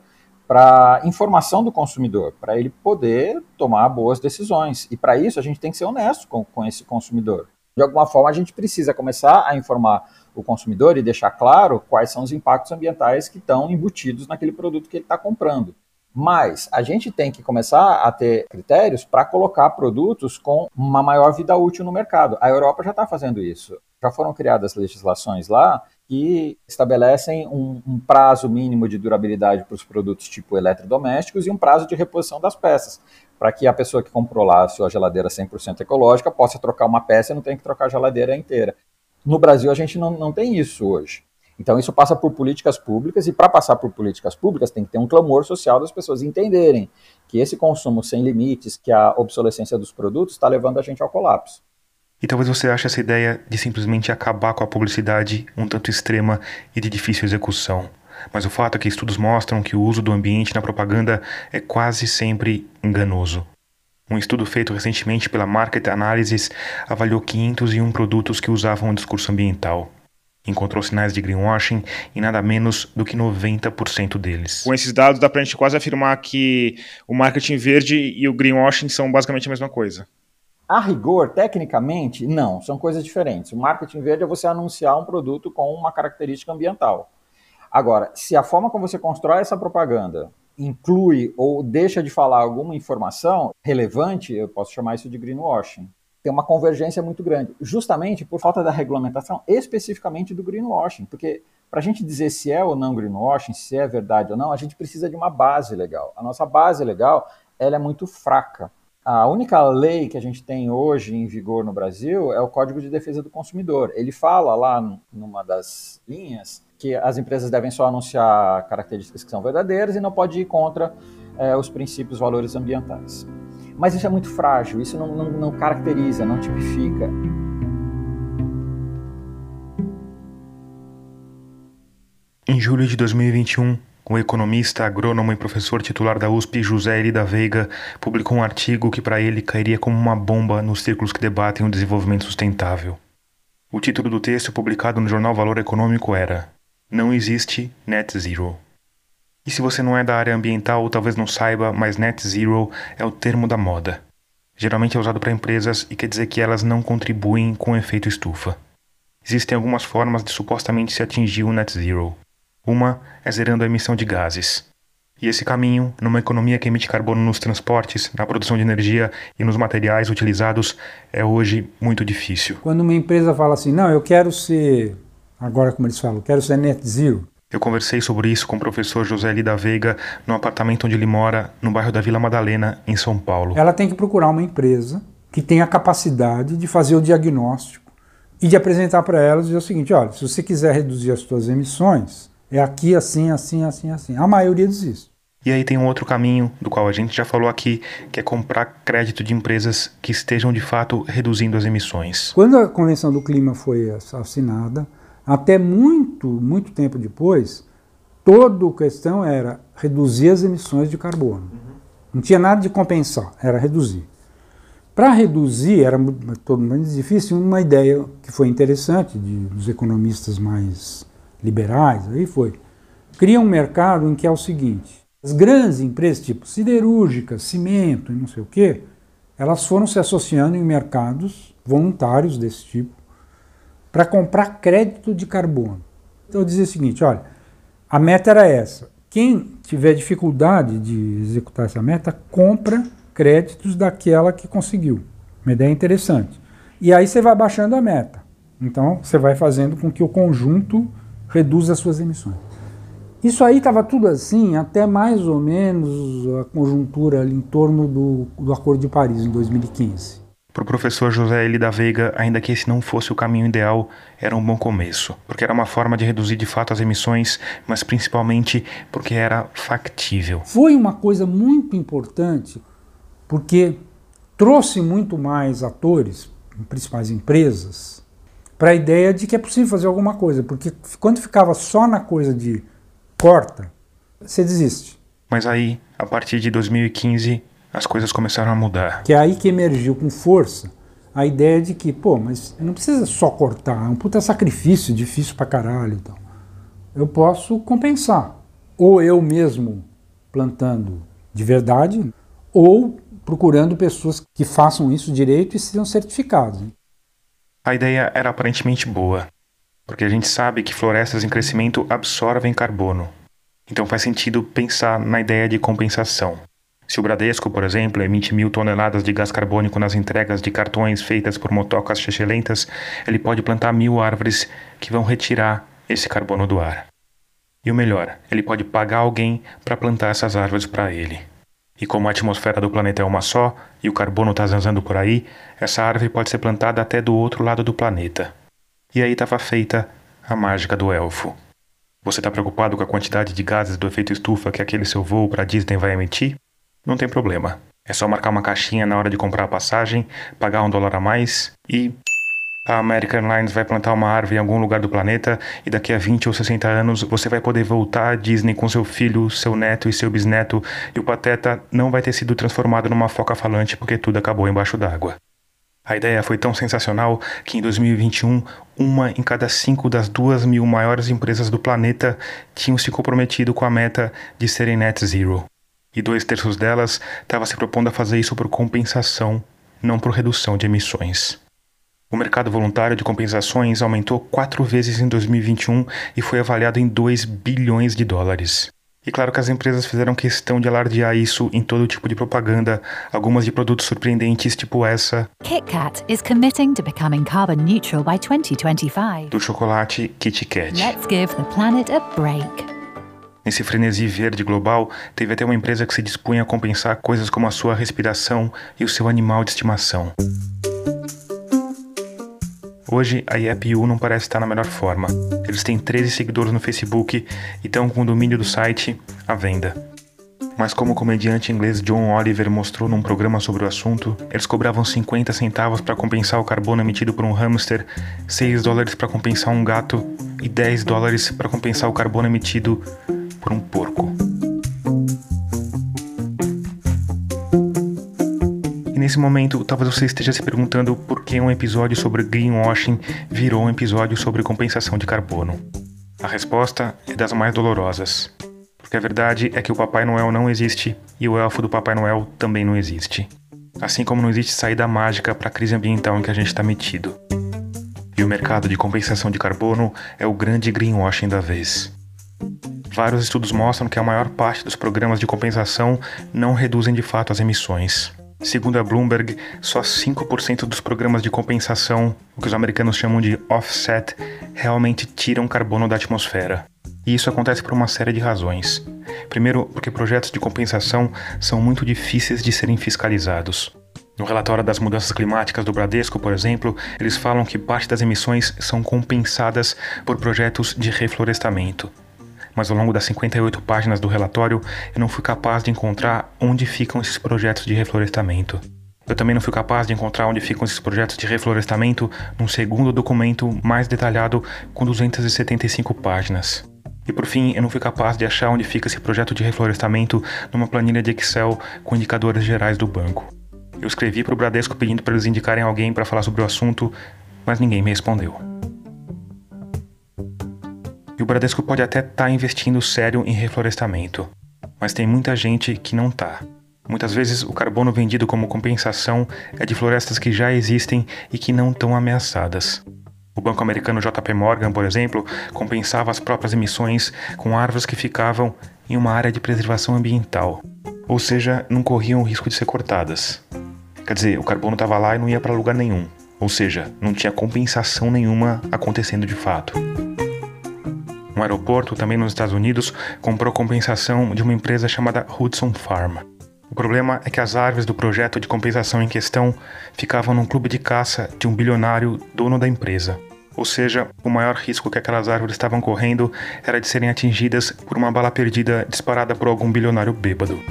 para informação do consumidor, para ele poder tomar boas decisões. E para isso a gente tem que ser honesto com, com esse consumidor. De alguma forma a gente precisa começar a informar o consumidor e deixar claro quais são os impactos ambientais que estão embutidos naquele produto que ele está comprando. Mas a gente tem que começar a ter critérios para colocar produtos com uma maior vida útil no mercado. A Europa já está fazendo isso. Já foram criadas legislações lá que estabelecem um, um prazo mínimo de durabilidade para os produtos tipo eletrodomésticos e um prazo de reposição das peças, para que a pessoa que comprou lá a sua geladeira 100% ecológica possa trocar uma peça e não tenha que trocar a geladeira inteira. No Brasil, a gente não, não tem isso hoje. Então, isso passa por políticas públicas, e para passar por políticas públicas, tem que ter um clamor social das pessoas entenderem que esse consumo sem limites, que a obsolescência dos produtos, está levando a gente ao colapso.
E talvez você ache essa ideia de simplesmente acabar com a publicidade um tanto extrema e de difícil execução. Mas o fato é que estudos mostram que o uso do ambiente na propaganda é quase sempre enganoso. Um estudo feito recentemente pela Market Analysis avaliou 501 produtos que usavam o discurso ambiental encontrou sinais de greenwashing em nada menos do que 90% deles. Com esses dados, dá para a gente quase afirmar que o marketing verde e o greenwashing são basicamente a mesma coisa.
A rigor, tecnicamente, não, são coisas diferentes. O marketing verde é você anunciar um produto com uma característica ambiental. Agora, se a forma como você constrói essa propaganda inclui ou deixa de falar alguma informação relevante, eu posso chamar isso de greenwashing. Tem uma convergência muito grande, justamente por falta da regulamentação, especificamente do greenwashing, porque para a gente dizer se é ou não greenwashing, se é verdade ou não, a gente precisa de uma base legal. A nossa base legal ela é muito fraca. A única lei que a gente tem hoje em vigor no Brasil é o Código de Defesa do Consumidor. Ele fala lá numa das linhas que as empresas devem só anunciar características que são verdadeiras e não pode ir contra é, os princípios, valores ambientais. Mas isso é muito frágil, isso não, não, não caracteriza, não tipifica.
Em julho de 2021, o economista, agrônomo e professor titular da USP, José Eli da Veiga, publicou um artigo que para ele cairia como uma bomba nos círculos que debatem o desenvolvimento sustentável. O título do texto publicado no jornal Valor Econômico era Não existe net zero. E se você não é da área ambiental, talvez não saiba, mas net zero é o termo da moda. Geralmente é usado para empresas e quer dizer que elas não contribuem com o efeito estufa. Existem algumas formas de supostamente se atingir o net zero. Uma é zerando a emissão de gases. E esse caminho, numa economia que emite carbono nos transportes, na produção de energia e nos materiais utilizados, é hoje muito difícil.
Quando uma empresa fala assim, não, eu quero ser, agora como eles falam, quero ser net zero.
Eu conversei sobre isso com o professor José Lida Veiga no apartamento onde ele mora, no bairro da Vila Madalena, em São Paulo.
Ela tem que procurar uma empresa que tenha a capacidade de fazer o diagnóstico e de apresentar para ela e dizer o seguinte, olha, se você quiser reduzir as suas emissões, é aqui assim, assim, assim, assim. A maioria desiste.
E aí tem um outro caminho, do qual a gente já falou aqui, que é comprar crédito de empresas que estejam de fato reduzindo as emissões.
Quando a Convenção do Clima foi assinada, até muito, muito tempo depois, toda a questão era reduzir as emissões de carbono. Uhum. Não tinha nada de compensar, era reduzir. Para reduzir, era todo mundo difícil, uma ideia que foi interessante de, dos economistas mais liberais, aí foi. Cria um mercado em que é o seguinte: as grandes empresas, tipo siderúrgicas, cimento e não sei o quê, elas foram se associando em mercados voluntários desse tipo para comprar crédito de carbono. Então eu dizia o seguinte: olha, a meta era essa. Quem tiver dificuldade de executar essa meta, compra créditos daquela que conseguiu. Uma ideia interessante. E aí você vai baixando a meta. Então você vai fazendo com que o conjunto reduz as suas emissões. Isso aí estava tudo assim até mais ou menos a conjuntura em torno do, do Acordo de Paris, em 2015.
Para o professor José Eli da Veiga, ainda que esse não fosse o caminho ideal, era um bom começo, porque era uma forma de reduzir de fato as emissões, mas principalmente porque era factível.
Foi uma coisa muito importante, porque trouxe muito mais atores, principais empresas, para a ideia de que é possível fazer alguma coisa, porque quando ficava só na coisa de corta, você desiste.
Mas aí, a partir de 2015, as coisas começaram a mudar.
Que é aí que emergiu com força a ideia de que, pô, mas não precisa só cortar, é um puta sacrifício difícil pra caralho. Então. Eu posso compensar. Ou eu mesmo plantando de verdade, ou procurando pessoas que façam isso direito e sejam certificados.
A ideia era aparentemente boa, porque a gente sabe que florestas em crescimento absorvem carbono. Então faz sentido pensar na ideia de compensação. Se o Bradesco, por exemplo, emite mil toneladas de gás carbônico nas entregas de cartões feitas por motocas chechelentas, ele pode plantar mil árvores que vão retirar esse carbono do ar. E o melhor, ele pode pagar alguém para plantar essas árvores para ele. E como a atmosfera do planeta é uma só e o carbono está zanzando por aí, essa árvore pode ser plantada até do outro lado do planeta. E aí estava feita a mágica do elfo. Você está preocupado com a quantidade de gases do efeito estufa que aquele seu voo para Disney vai emitir? Não tem problema. É só marcar uma caixinha na hora de comprar a passagem, pagar um dólar a mais e a American Airlines vai plantar uma árvore em algum lugar do planeta e daqui a 20 ou 60 anos você vai poder voltar à Disney com seu filho, seu neto e seu bisneto e o Pateta não vai ter sido transformado numa foca falante porque tudo acabou embaixo d'água. A ideia foi tão sensacional que em 2021, uma em cada cinco das duas mil maiores empresas do planeta tinham se comprometido com a meta de serem net zero. E dois terços delas estavam se propondo a fazer isso por compensação, não por redução de emissões. O mercado voluntário de compensações aumentou quatro vezes em 2021 e foi avaliado em 2 bilhões de dólares. E claro que as empresas fizeram questão de alardear isso em todo tipo de propaganda, algumas de produtos surpreendentes, tipo essa.
KitKat is committing to becoming carbon neutral by 2025.
Do chocolate Kit Kat.
Let's give the planet a break.
Nesse frenesi verde global, teve até uma empresa que se dispunha a compensar coisas como a sua respiração e o seu animal de estimação. Hoje, a IEPU não parece estar na melhor forma. Eles têm 13 seguidores no Facebook e estão com o domínio do site à venda. Mas como o comediante inglês John Oliver mostrou num programa sobre o assunto, eles cobravam 50 centavos para compensar o carbono emitido por um hamster, 6 dólares para compensar um gato e 10 dólares para compensar o carbono emitido por um porco. nesse momento, talvez você esteja se perguntando por que um episódio sobre greenwashing virou um episódio sobre compensação de carbono. A resposta é das mais dolorosas. Porque a verdade é que o Papai Noel não existe e o elfo do Papai Noel também não existe. Assim como não existe saída mágica para a crise ambiental em que a gente está metido. E o mercado de compensação de carbono é o grande greenwashing da vez. Vários estudos mostram que a maior parte dos programas de compensação não reduzem de fato as emissões. Segundo a Bloomberg, só 5% dos programas de compensação, o que os americanos chamam de offset, realmente tiram carbono da atmosfera. E isso acontece por uma série de razões. Primeiro, porque projetos de compensação são muito difíceis de serem fiscalizados. No relatório das mudanças climáticas do Bradesco, por exemplo, eles falam que parte das emissões são compensadas por projetos de reflorestamento mas ao longo das 58 páginas do relatório eu não fui capaz de encontrar onde ficam esses projetos de reflorestamento. Eu também não fui capaz de encontrar onde ficam esses projetos de reflorestamento num segundo documento mais detalhado com 275 páginas. E por fim, eu não fui capaz de achar onde fica esse projeto de reflorestamento numa planilha de Excel com indicadores gerais do banco. Eu escrevi para o Bradesco pedindo para eles indicarem alguém para falar sobre o assunto, mas ninguém me respondeu. E o Bradesco pode até estar tá investindo sério em reflorestamento, mas tem muita gente que não está. Muitas vezes o carbono vendido como compensação é de florestas que já existem e que não estão ameaçadas. O banco americano JP Morgan, por exemplo, compensava as próprias emissões com árvores que ficavam em uma área de preservação ambiental, ou seja, não corriam o risco de ser cortadas. Quer dizer, o carbono estava lá e não ia para lugar nenhum, ou seja, não tinha compensação nenhuma acontecendo de fato. Um aeroporto, também nos Estados Unidos, comprou compensação de uma empresa chamada Hudson Farm. O problema é que as árvores do projeto de compensação em questão ficavam num clube de caça de um bilionário dono da empresa. Ou seja, o maior risco que aquelas árvores estavam correndo era de serem atingidas por uma bala perdida disparada por algum bilionário bêbado.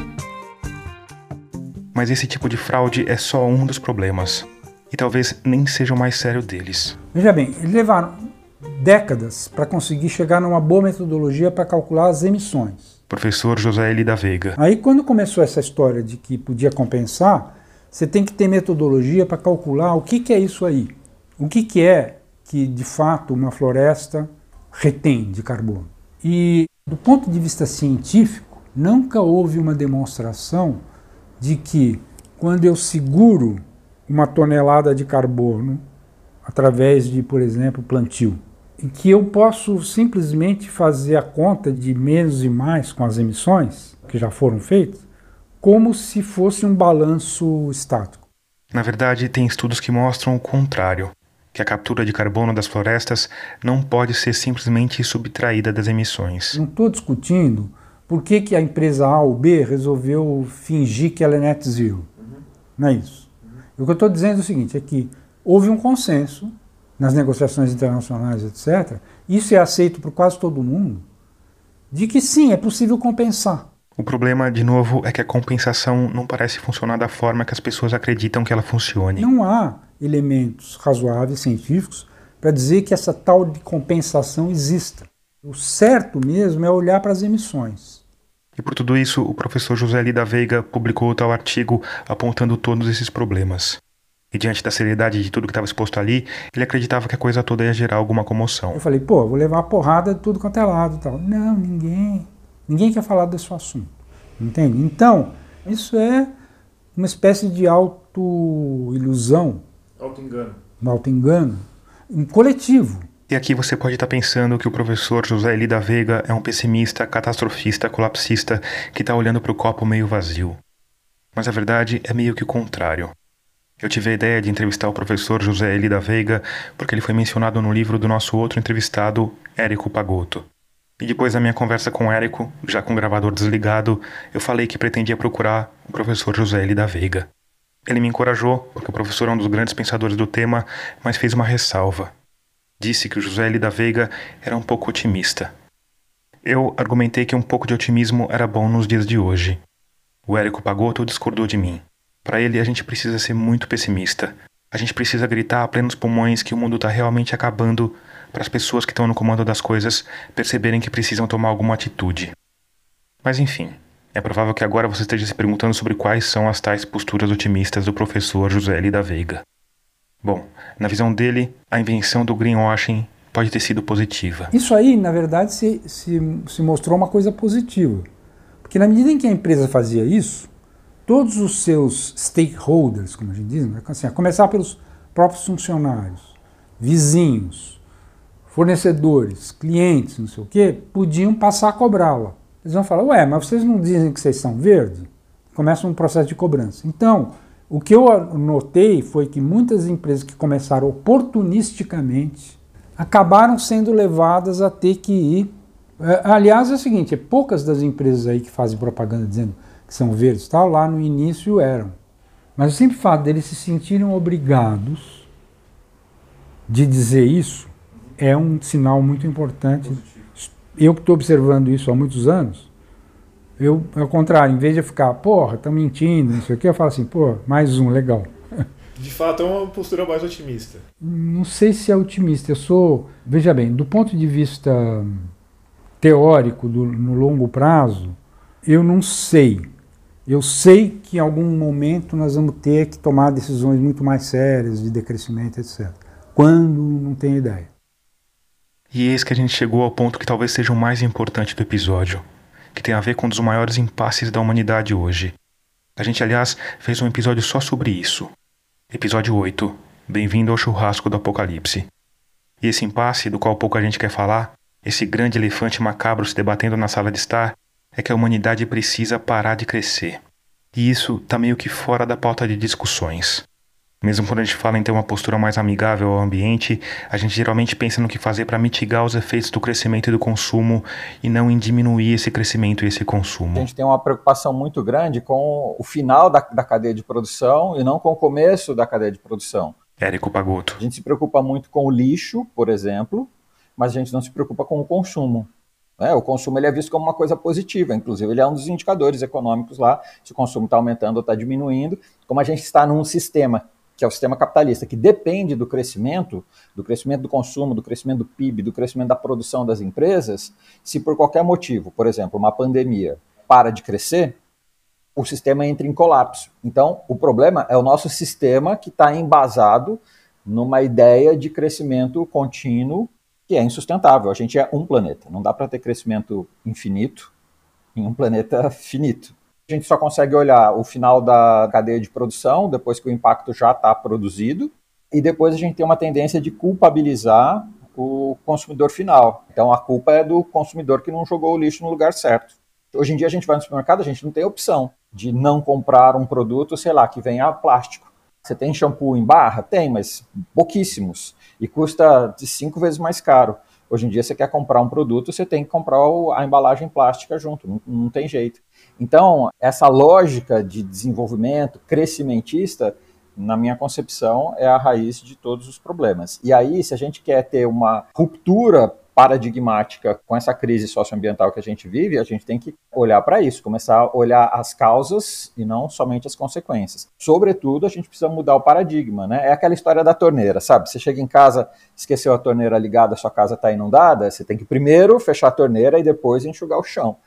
Mas esse tipo de fraude é só um dos problemas. E talvez nem seja o mais sério deles.
Veja bem, eles levaram décadas para conseguir chegar numa boa metodologia para calcular as emissões.
Professor José Eli da Veiga.
Aí quando começou essa história de que podia compensar, você tem que ter metodologia para calcular o que, que é isso aí. O que, que é que de fato uma floresta retém de carbono. E do ponto de vista científico, nunca houve uma demonstração de que quando eu seguro uma tonelada de carbono através de, por exemplo, plantio, em que eu posso simplesmente fazer a conta de menos e mais com as emissões que já foram feitas, como se fosse um balanço estático.
Na verdade, tem estudos que mostram o contrário, que a captura de carbono das florestas não pode ser simplesmente subtraída das emissões.
Não estou discutindo por que, que a empresa A ou B resolveu fingir que ela é net zero. Não é isso. O que eu estou dizendo é o seguinte, é que houve um consenso nas negociações internacionais, etc., isso é aceito por quase todo mundo, de que sim, é possível compensar.
O problema, de novo, é que a compensação não parece funcionar da forma que as pessoas acreditam que ela funcione.
Não há elementos razoáveis científicos para dizer que essa tal de compensação exista. O certo mesmo é olhar para as emissões.
E por tudo isso, o professor José Lida Veiga publicou tal artigo apontando todos esses problemas. E diante da seriedade de tudo que estava exposto ali, ele acreditava que a coisa toda ia gerar alguma comoção.
Eu falei, pô, vou levar uma porrada de tudo quanto é lado e tal. Não, ninguém. Ninguém quer falar desse assunto. Entende? Então, isso é uma espécie de auto-ilusão.
Auto-engano.
Um auto-engano. Um coletivo.
E aqui você pode estar pensando que o professor José Eli da Veiga é um pessimista, catastrofista, colapsista que está olhando para o copo meio vazio. Mas a verdade é meio que o contrário. Eu tive a ideia de entrevistar o professor José Eli da Veiga porque ele foi mencionado no livro do nosso outro entrevistado, Érico Pagotto. E depois da minha conversa com o Érico, já com o gravador desligado, eu falei que pretendia procurar o professor José Eli da Veiga. Ele me encorajou, porque o professor é um dos grandes pensadores do tema, mas fez uma ressalva. Disse que o José Eli da Veiga era um pouco otimista. Eu argumentei que um pouco de otimismo era bom nos dias de hoje. O Érico Pagotto discordou de mim. Para ele, a gente precisa ser muito pessimista. A gente precisa gritar a plenos pulmões que o mundo está realmente acabando para as pessoas que estão no comando das coisas perceberem que precisam tomar alguma atitude. Mas enfim, é provável que agora você esteja se perguntando sobre quais são as tais posturas otimistas do professor José L. da Veiga. Bom, na visão dele, a invenção do greenwashing pode ter sido positiva.
Isso aí, na verdade, se, se, se mostrou uma coisa positiva. Porque na medida em que a empresa fazia isso, todos os seus stakeholders, como a gente diz, né? assim, a começar pelos próprios funcionários, vizinhos, fornecedores, clientes, não sei o quê, podiam passar a cobrá-la. Eles vão falar, ué, mas vocês não dizem que vocês são verde? Começa um processo de cobrança. Então, o que eu notei foi que muitas empresas que começaram oportunisticamente acabaram sendo levadas a ter que ir. É, aliás, é o seguinte: é poucas das empresas aí que fazem propaganda dizendo que são verdes, tal, lá no início eram. Mas o simples fato deles se sentirem obrigados de dizer isso é um sinal muito importante. Eu que estou observando isso há muitos anos, eu, ao contrário, em vez de ficar, porra, tá mentindo, não sei o que, eu falo assim, pô, mais um, legal. *laughs*
De fato, é uma postura mais otimista.
Não sei se é otimista, eu sou, veja bem, do ponto de vista teórico, do, no longo prazo, eu não sei. Eu sei que em algum momento nós vamos ter que tomar decisões muito mais sérias de decrescimento, etc. Quando não tenho ideia.
E eis que a gente chegou ao ponto que talvez seja o mais importante do episódio, que tem a ver com um dos maiores impasses da humanidade hoje. A gente, aliás, fez um episódio só sobre isso. Episódio 8. Bem-vindo ao churrasco do apocalipse. E esse impasse, do qual pouco a gente quer falar, esse grande elefante macabro se debatendo na sala de estar, é que a humanidade precisa parar de crescer. E isso tá meio que fora da pauta de discussões. Mesmo quando a gente fala em ter uma postura mais amigável ao ambiente, a gente geralmente pensa no que fazer para mitigar os efeitos do crescimento e do consumo e não em diminuir esse crescimento e esse consumo.
A gente tem uma preocupação muito grande com o final da, da cadeia de produção e não com o começo da cadeia de produção.
Érico Pagotto.
A gente se preocupa muito com o lixo, por exemplo, mas a gente não se preocupa com o consumo. Né? O consumo ele é visto como uma coisa positiva, inclusive ele é um dos indicadores econômicos lá, se o consumo está aumentando ou está diminuindo, como a gente está num sistema que é o sistema capitalista, que depende do crescimento, do crescimento do consumo, do crescimento do PIB, do crescimento da produção das empresas, se por qualquer motivo, por exemplo, uma pandemia, para de crescer, o sistema entra em colapso. Então, o problema é o nosso sistema que está embasado numa ideia de crescimento contínuo que é insustentável. A gente é um planeta, não dá para ter crescimento infinito em um planeta finito. A gente só consegue olhar o final da cadeia de produção, depois que o impacto já está produzido, e depois a gente tem uma tendência de culpabilizar o consumidor final. Então a culpa é do consumidor que não jogou o lixo no lugar certo. Hoje em dia a gente vai no supermercado, a gente não tem opção de não comprar um produto, sei lá, que venha plástico. Você tem shampoo em barra? Tem, mas pouquíssimos. E custa de cinco vezes mais caro. Hoje em dia, você quer comprar um produto, você tem que comprar a embalagem plástica junto, não, não tem jeito. Então, essa lógica de desenvolvimento crescimentista, na minha concepção, é a raiz de todos os problemas. E aí, se a gente quer ter uma ruptura paradigmática com essa crise socioambiental que a gente vive, a gente tem que olhar para isso, começar a olhar as causas e não somente as consequências. Sobretudo, a gente precisa mudar o paradigma, né? É aquela história da torneira, sabe? Você chega em casa, esqueceu a torneira ligada, sua casa está inundada, você tem que primeiro fechar a torneira e depois enxugar o chão.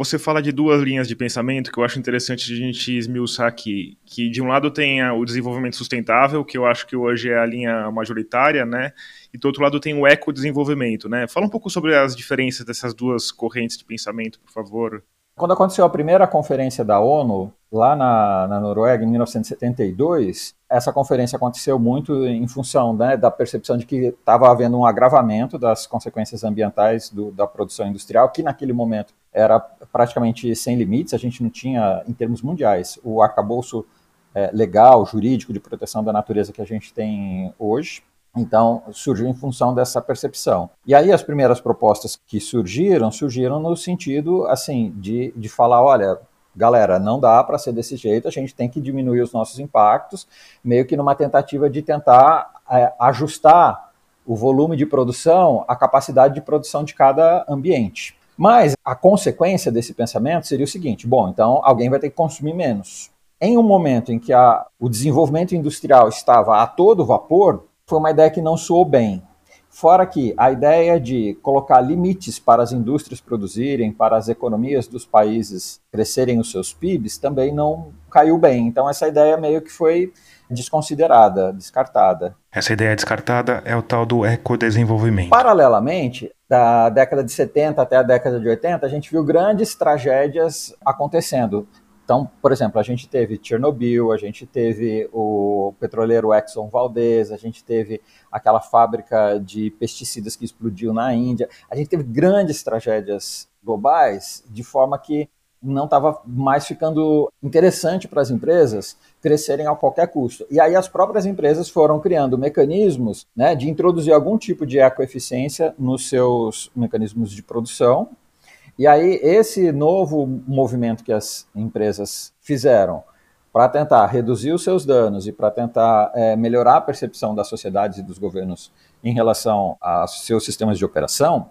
Você fala de duas linhas de pensamento que eu acho interessante a gente esmiuçar aqui. Que de um lado tem o desenvolvimento sustentável, que eu acho que hoje é a linha majoritária, né? E do outro lado tem o ecodesenvolvimento, né? Fala um pouco sobre as diferenças dessas duas correntes de pensamento, por favor.
Quando aconteceu a primeira conferência da ONU, lá na, na Noruega, em 1972, essa conferência aconteceu muito em função né, da percepção de que estava havendo um agravamento das consequências ambientais do, da produção industrial, que naquele momento era praticamente sem limites, a gente não tinha, em termos mundiais, o arcabouço é, legal, jurídico de proteção da natureza que a gente tem hoje. Então, surgiu em função dessa percepção. E aí, as primeiras propostas que surgiram, surgiram no sentido, assim, de, de falar: olha, galera, não dá para ser desse jeito, a gente tem que diminuir os nossos impactos, meio que numa tentativa de tentar é, ajustar o volume de produção à capacidade de produção de cada ambiente. Mas a consequência desse pensamento seria o seguinte: bom, então alguém vai ter que consumir menos. Em um momento em que a, o desenvolvimento industrial estava a todo vapor, foi uma ideia que não soou bem. Fora que a ideia de colocar limites para as indústrias produzirem, para as economias dos países crescerem os seus PIBs, também não caiu bem. Então, essa ideia meio que foi desconsiderada, descartada.
Essa ideia descartada é o tal do ecodesenvolvimento.
Paralelamente, da década de 70 até a década de 80, a gente viu grandes tragédias acontecendo. Então, por exemplo, a gente teve Chernobyl, a gente teve o petroleiro Exxon Valdez, a gente teve aquela fábrica de pesticidas que explodiu na Índia, a gente teve grandes tragédias globais, de forma que não estava mais ficando interessante para as empresas crescerem a qualquer custo. E aí as próprias empresas foram criando mecanismos né, de introduzir algum tipo de ecoeficiência nos seus mecanismos de produção, e aí, esse novo movimento que as empresas fizeram para tentar reduzir os seus danos e para tentar é, melhorar a percepção das sociedades e dos governos em relação aos seus sistemas de operação,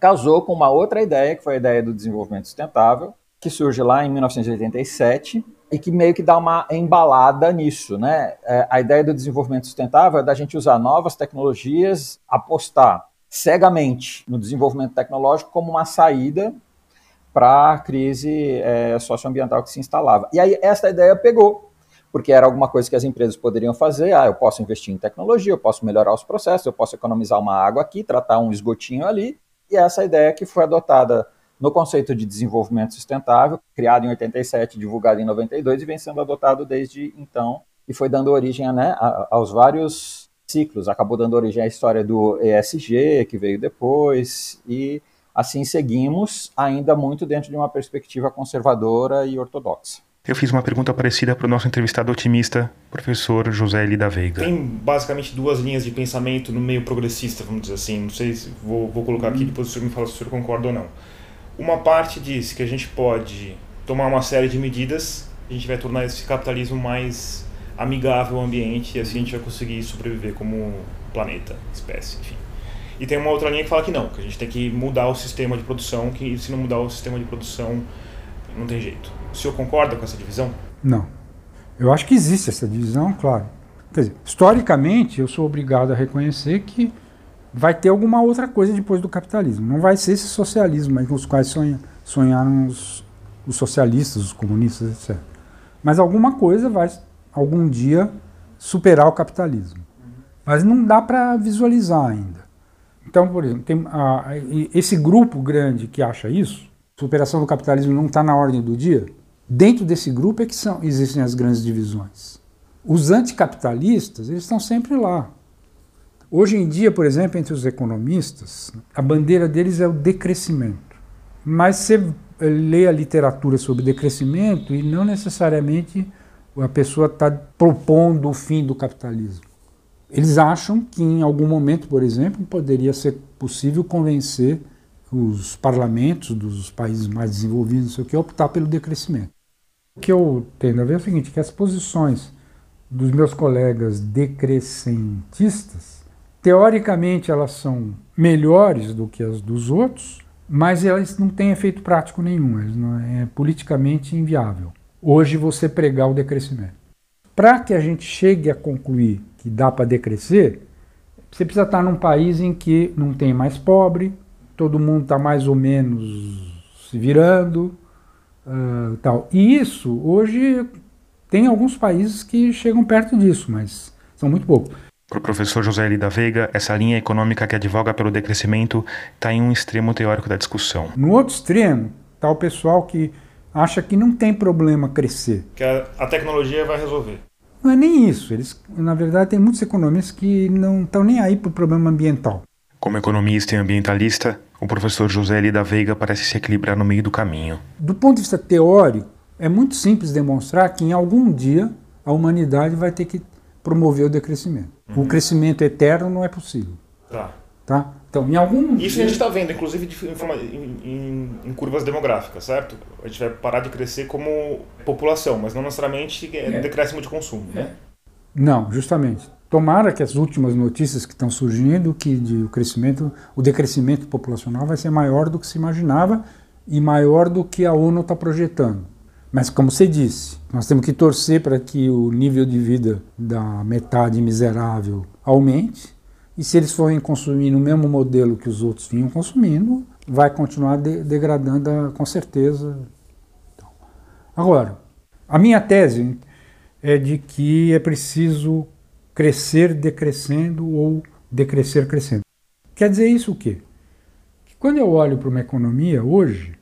casou com uma outra ideia, que foi a ideia do desenvolvimento sustentável, que surge lá em 1987 e que meio que dá uma embalada nisso, né? É, a ideia do desenvolvimento sustentável é da gente usar novas tecnologias, apostar cegamente no desenvolvimento tecnológico como uma saída para a crise é, socioambiental que se instalava. E aí essa ideia pegou, porque era alguma coisa que as empresas poderiam fazer. Ah, eu posso investir em tecnologia, eu posso melhorar os processos, eu posso economizar uma água aqui, tratar um esgotinho ali. E essa ideia que foi adotada no conceito de desenvolvimento sustentável, criado em 87, divulgado em 92 e vem sendo adotado desde então e foi dando origem né, aos vários ciclos. Acabou dando origem à história do ESG, que veio depois, e assim seguimos, ainda muito dentro de uma perspectiva conservadora e ortodoxa.
Eu fiz uma pergunta parecida para o nosso entrevistado otimista, professor José L. da Veiga.
Tem basicamente duas linhas de pensamento no meio progressista, vamos dizer assim. Não sei se vou, vou colocar aqui, depois o senhor me fala se o senhor concorda ou não. Uma parte diz que a gente pode tomar uma série de medidas, a gente vai tornar esse capitalismo mais amigável ao ambiente e assim a gente vai conseguir sobreviver como planeta, espécie, enfim. E tem uma outra linha que fala que não, que a gente tem que mudar o sistema de produção, que se não mudar o sistema de produção, não tem jeito. O senhor concorda com essa divisão?
Não. Eu acho que existe essa divisão, claro. Quer dizer, historicamente, eu sou obrigado a reconhecer que vai ter alguma outra coisa depois do capitalismo. Não vai ser esse socialismo com os quais sonha, sonharam os, os socialistas, os comunistas, etc. Mas alguma coisa vai algum dia superar o capitalismo. Mas não dá para visualizar ainda. Então, por exemplo, tem, esse grupo grande que acha isso, superação do capitalismo não está na ordem do dia, dentro desse grupo é que são, existem as grandes divisões. Os anticapitalistas, eles estão sempre lá. Hoje em dia, por exemplo, entre os economistas, a bandeira deles é o decrescimento. Mas você lê a literatura sobre decrescimento e não necessariamente a pessoa está propondo o fim do capitalismo. Eles acham que em algum momento, por exemplo, poderia ser possível convencer os parlamentos dos países mais desenvolvidos, não sei o que, a optar pelo decrescimento. O que eu tendo a ver é o seguinte, que as posições dos meus colegas decrescentistas, teoricamente elas são melhores do que as dos outros, mas elas não têm efeito prático nenhum, é, é politicamente inviável hoje você pregar o decrescimento. Para que a gente chegue a concluir que dá para decrescer, você precisa estar num país em que não tem mais pobre, todo mundo está mais ou menos se virando, uh, tal. E isso hoje tem alguns países que chegam perto disso, mas são muito poucos.
Para o professor José L. da Veiga, essa linha econômica que advoga pelo decrescimento está em um extremo teórico da discussão.
No outro extremo, Tá o pessoal que acha que não tem problema crescer.
Que a, a tecnologia vai resolver.
Não é nem isso. Eles, na verdade, tem muitos economistas que não estão nem aí para o problema ambiental.
Como economista e ambientalista, o professor José Eli da Veiga parece se equilibrar no meio do caminho.
Do ponto de vista teórico, é muito simples demonstrar que em algum dia a humanidade vai ter que promover o decrescimento. Uhum. O crescimento eterno não é possível.
Tá.
Tá? Então, em algum
Isso a gente está vendo, inclusive, em, em, em, curvas demográficas, certo? A gente vai parar de crescer como população, mas não necessariamente é, é. decréscimo de consumo, é. né?
Não, justamente. Tomara que as últimas notícias que estão surgindo, que de, o crescimento, o decrescimento populacional vai ser maior do que se imaginava e maior do que a ONU está projetando. Mas como você disse, nós temos que torcer para que o nível de vida da metade miserável aumente e se eles forem consumir no mesmo modelo que os outros vinham consumindo, vai continuar de degradando com certeza. Então, agora, a minha tese é de que é preciso crescer decrescendo ou decrescer crescendo. Quer dizer isso o quê? Que quando eu olho para uma economia hoje,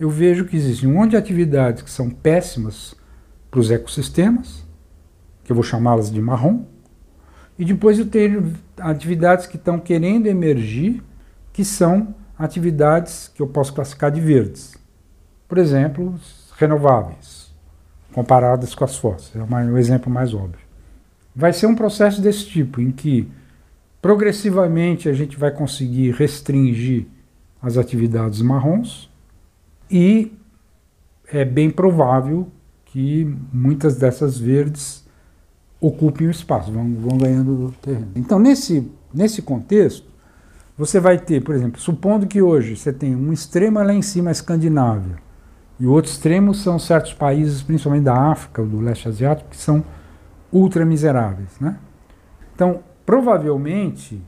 eu vejo que existe um monte de atividades que são péssimas para os ecossistemas, que eu vou chamá-las de marrom, e depois eu tenho atividades que estão querendo emergir, que são atividades que eu posso classificar de verdes. Por exemplo, renováveis, comparadas com as fósseis. É o exemplo mais óbvio. Vai ser um processo desse tipo, em que progressivamente a gente vai conseguir restringir as atividades marrons e é bem provável que muitas dessas verdes ocupem o espaço, vão, vão ganhando terreno. Então, nesse, nesse contexto, você vai ter, por exemplo, supondo que hoje você tem um extremo lá em cima, a Escandinávia, e o outro extremo são certos países, principalmente da África, do leste asiático, que são ultra miseráveis. Né? Então, provavelmente,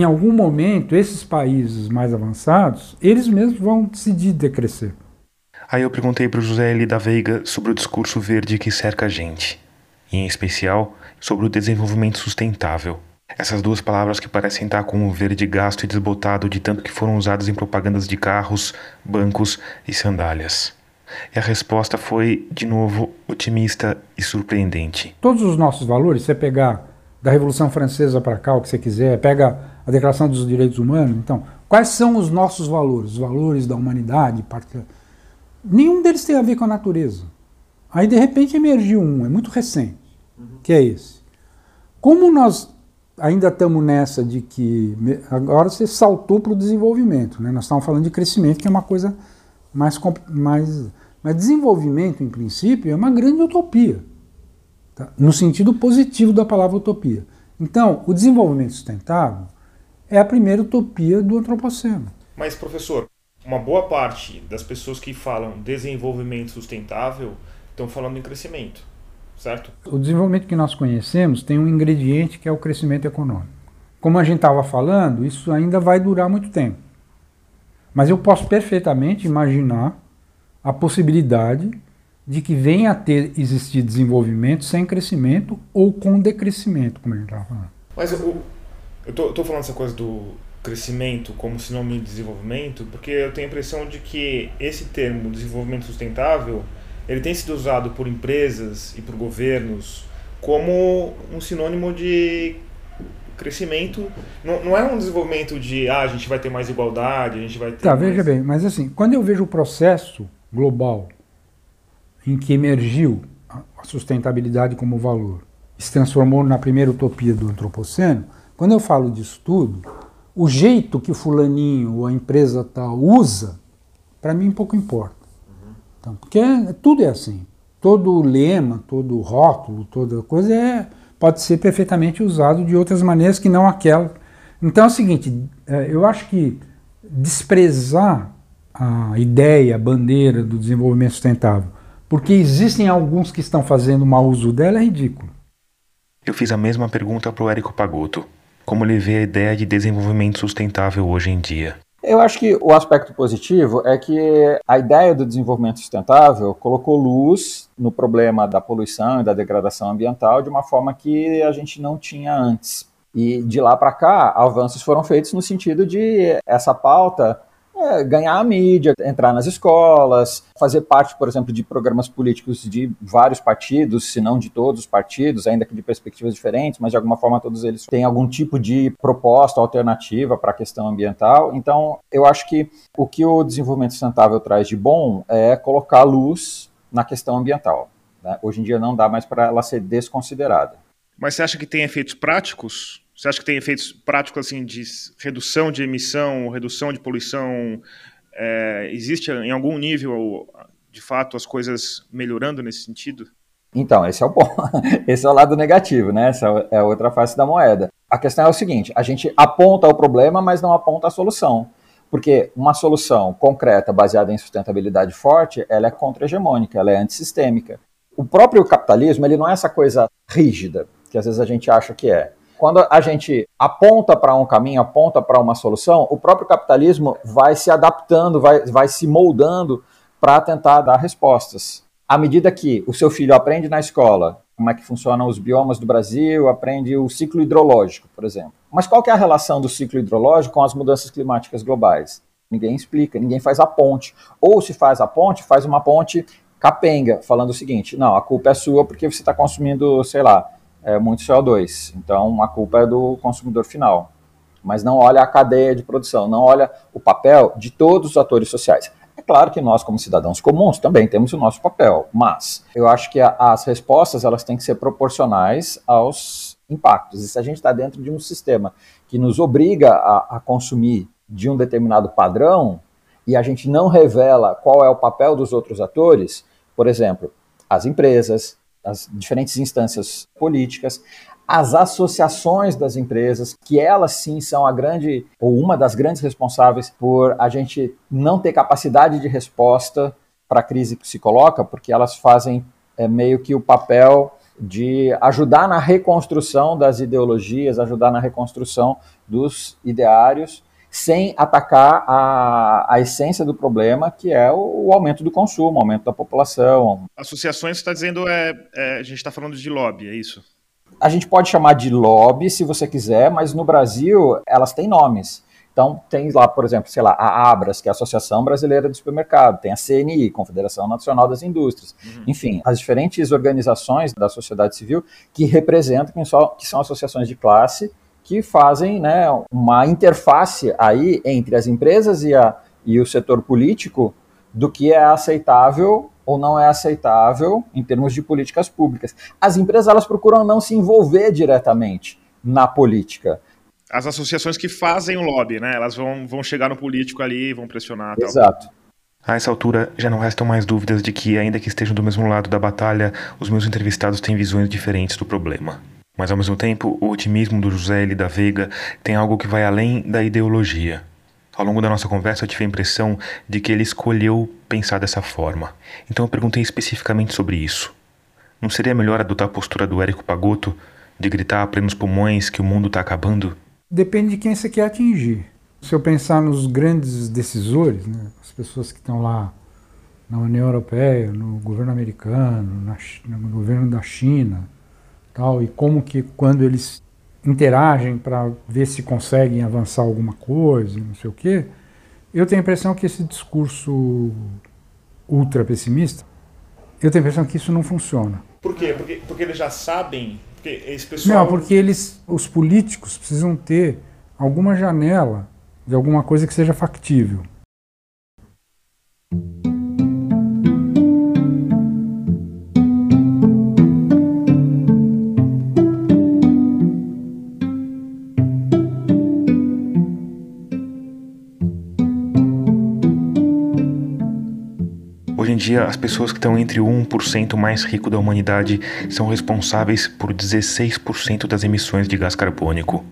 em algum momento, esses países mais avançados, eles mesmos vão decidir decrescer.
Aí eu perguntei para o José Eli da Veiga sobre o discurso verde que cerca a gente e em especial sobre o desenvolvimento sustentável. Essas duas palavras que parecem estar com o verde gasto e desbotado de tanto que foram usadas em propagandas de carros, bancos e sandálias. E a resposta foi, de novo, otimista e surpreendente.
Todos os nossos valores, você pegar da Revolução Francesa para cá, o que você quiser, pega a Declaração dos Direitos Humanos, então, quais são os nossos valores? Os valores da humanidade? Nenhum deles tem a ver com a natureza. Aí, de repente, emergiu um, é muito recente que é esse. Como nós ainda estamos nessa de que agora você saltou para o desenvolvimento, né? Nós estamos falando de crescimento, que é uma coisa mais mais mas desenvolvimento em princípio é uma grande utopia, tá? no sentido positivo da palavra utopia. Então, o desenvolvimento sustentável é a primeira utopia do antropoceno.
Mas professor, uma boa parte das pessoas que falam desenvolvimento sustentável estão falando em crescimento certo?
O desenvolvimento que nós conhecemos tem um ingrediente que é o crescimento econômico. Como a gente estava falando, isso ainda vai durar muito tempo. Mas eu posso perfeitamente imaginar a possibilidade de que venha a ter existir desenvolvimento sem crescimento ou com decrescimento, como a gente estava falando.
Mas eu estou falando essa coisa do crescimento como sinônimo de desenvolvimento, porque eu tenho a impressão de que esse termo desenvolvimento sustentável ele tem sido usado por empresas e por governos como um sinônimo de crescimento. Não, não é um desenvolvimento de ah, a gente vai ter mais igualdade, a gente vai ter.
Tá,
mais...
veja bem, mas assim, quando eu vejo o processo global em que emergiu a sustentabilidade como valor, se transformou na primeira utopia do antropoceno, quando eu falo disso tudo, o jeito que fulaninho ou a empresa tal usa, para mim pouco importa. Então, porque é, tudo é assim. Todo lema, todo rótulo, toda coisa é, pode ser perfeitamente usado de outras maneiras que não aquela. Então é o seguinte, é, eu acho que desprezar a ideia, a bandeira do desenvolvimento sustentável, porque existem alguns que estão fazendo mau uso dela, é ridículo.
Eu fiz a mesma pergunta para o Érico Pagotto. Como ele vê a ideia de desenvolvimento sustentável hoje em dia?
Eu acho que o aspecto positivo é que a ideia do desenvolvimento sustentável colocou luz no problema da poluição e da degradação ambiental de uma forma que a gente não tinha antes. E de lá para cá, avanços foram feitos no sentido de essa pauta é ganhar a mídia, entrar nas escolas, fazer parte, por exemplo, de programas políticos de vários partidos, se não de todos os partidos, ainda que de perspectivas diferentes, mas de alguma forma todos eles têm algum tipo de proposta alternativa para a questão ambiental. Então, eu acho que o que o desenvolvimento sustentável traz de bom é colocar luz na questão ambiental. Né? Hoje em dia não dá mais para ela ser desconsiderada.
Mas você acha que tem efeitos práticos? Você acha que tem efeitos práticos assim de redução de emissão, redução de poluição? É, existe em algum nível, de fato, as coisas melhorando nesse sentido?
Então, esse é o ponto. *laughs* Esse é o lado negativo, né? Essa é a outra face da moeda. A questão é o seguinte: a gente aponta o problema, mas não aponta a solução. Porque uma solução concreta baseada em sustentabilidade forte, ela é contra-hegemônica, ela é antissistêmica. O próprio capitalismo, ele não é essa coisa rígida, que às vezes a gente acha que é. Quando a gente aponta para um caminho, aponta para uma solução, o próprio capitalismo vai se adaptando, vai, vai se moldando para tentar dar respostas. À medida que o seu filho aprende na escola como é que funcionam os biomas do Brasil, aprende o ciclo hidrológico, por exemplo. Mas qual é a relação do ciclo hidrológico com as mudanças climáticas globais? Ninguém explica, ninguém faz a ponte. Ou se faz a ponte, faz uma ponte capenga, falando o seguinte: não, a culpa é sua porque você está consumindo, sei lá, é, muito CO2. Então a culpa é do consumidor final. Mas não olha a cadeia de produção, não olha o papel de todos os atores sociais. É claro que nós, como cidadãos comuns, também temos o nosso papel, mas eu acho que a, as respostas elas têm que ser proporcionais aos impactos. E se a gente está dentro de um sistema que nos obriga a, a consumir de um determinado padrão e a gente não revela qual é o papel dos outros atores, por exemplo, as empresas, as diferentes instâncias políticas, as associações das empresas, que elas sim são a grande ou uma das grandes responsáveis por a gente não ter capacidade de resposta para a crise que se coloca, porque elas fazem é, meio que o papel de ajudar na reconstrução das ideologias, ajudar na reconstrução dos ideários, sem atacar a, a essência do problema, que é o, o aumento do consumo, o aumento da população.
Associações, você está dizendo, é, é, a gente está falando de lobby, é isso?
A gente pode chamar de lobby, se você quiser, mas no Brasil elas têm nomes. Então, tem lá, por exemplo, sei lá, a Abras, que é a Associação Brasileira do Supermercado, tem a CNI, Confederação Nacional das Indústrias, uhum. enfim, as diferentes organizações da sociedade civil que representam, que são associações de classe, que fazem né, uma interface aí entre as empresas e, a, e o setor político do que é aceitável ou não é aceitável em termos de políticas públicas. As empresas elas procuram não se envolver diretamente na política.
As associações que fazem o lobby, né? Elas vão, vão chegar no político ali, vão pressionar.
Exato.
Tal.
A essa altura, já não restam mais dúvidas de que, ainda que estejam do mesmo lado da batalha, os meus entrevistados têm visões diferentes do problema. Mas, ao mesmo tempo, o otimismo do José L. da Veiga tem algo que vai além da ideologia. Ao longo da nossa conversa, eu tive a impressão de que ele escolheu pensar dessa forma. Então eu perguntei especificamente sobre isso. Não seria melhor adotar a postura do Érico Pagotto de gritar a plenos pulmões que o mundo está acabando?
Depende de quem você quer atingir. Se eu pensar nos grandes decisores, né, as pessoas que estão lá na União Europeia, no governo americano, na, no governo da China, tal, e como que quando eles interagem para ver se conseguem avançar alguma coisa, não sei o quê, eu tenho a impressão que esse discurso ultra pessimista, eu tenho a impressão que isso não funciona.
Por quê? Porque, porque eles já sabem, porque esse pessoal...
Não, porque eles, os políticos precisam ter alguma janela de alguma coisa que seja factível.
Dia, as pessoas que estão entre o 1% mais rico da humanidade são responsáveis por 16% das emissões de gás carbônico,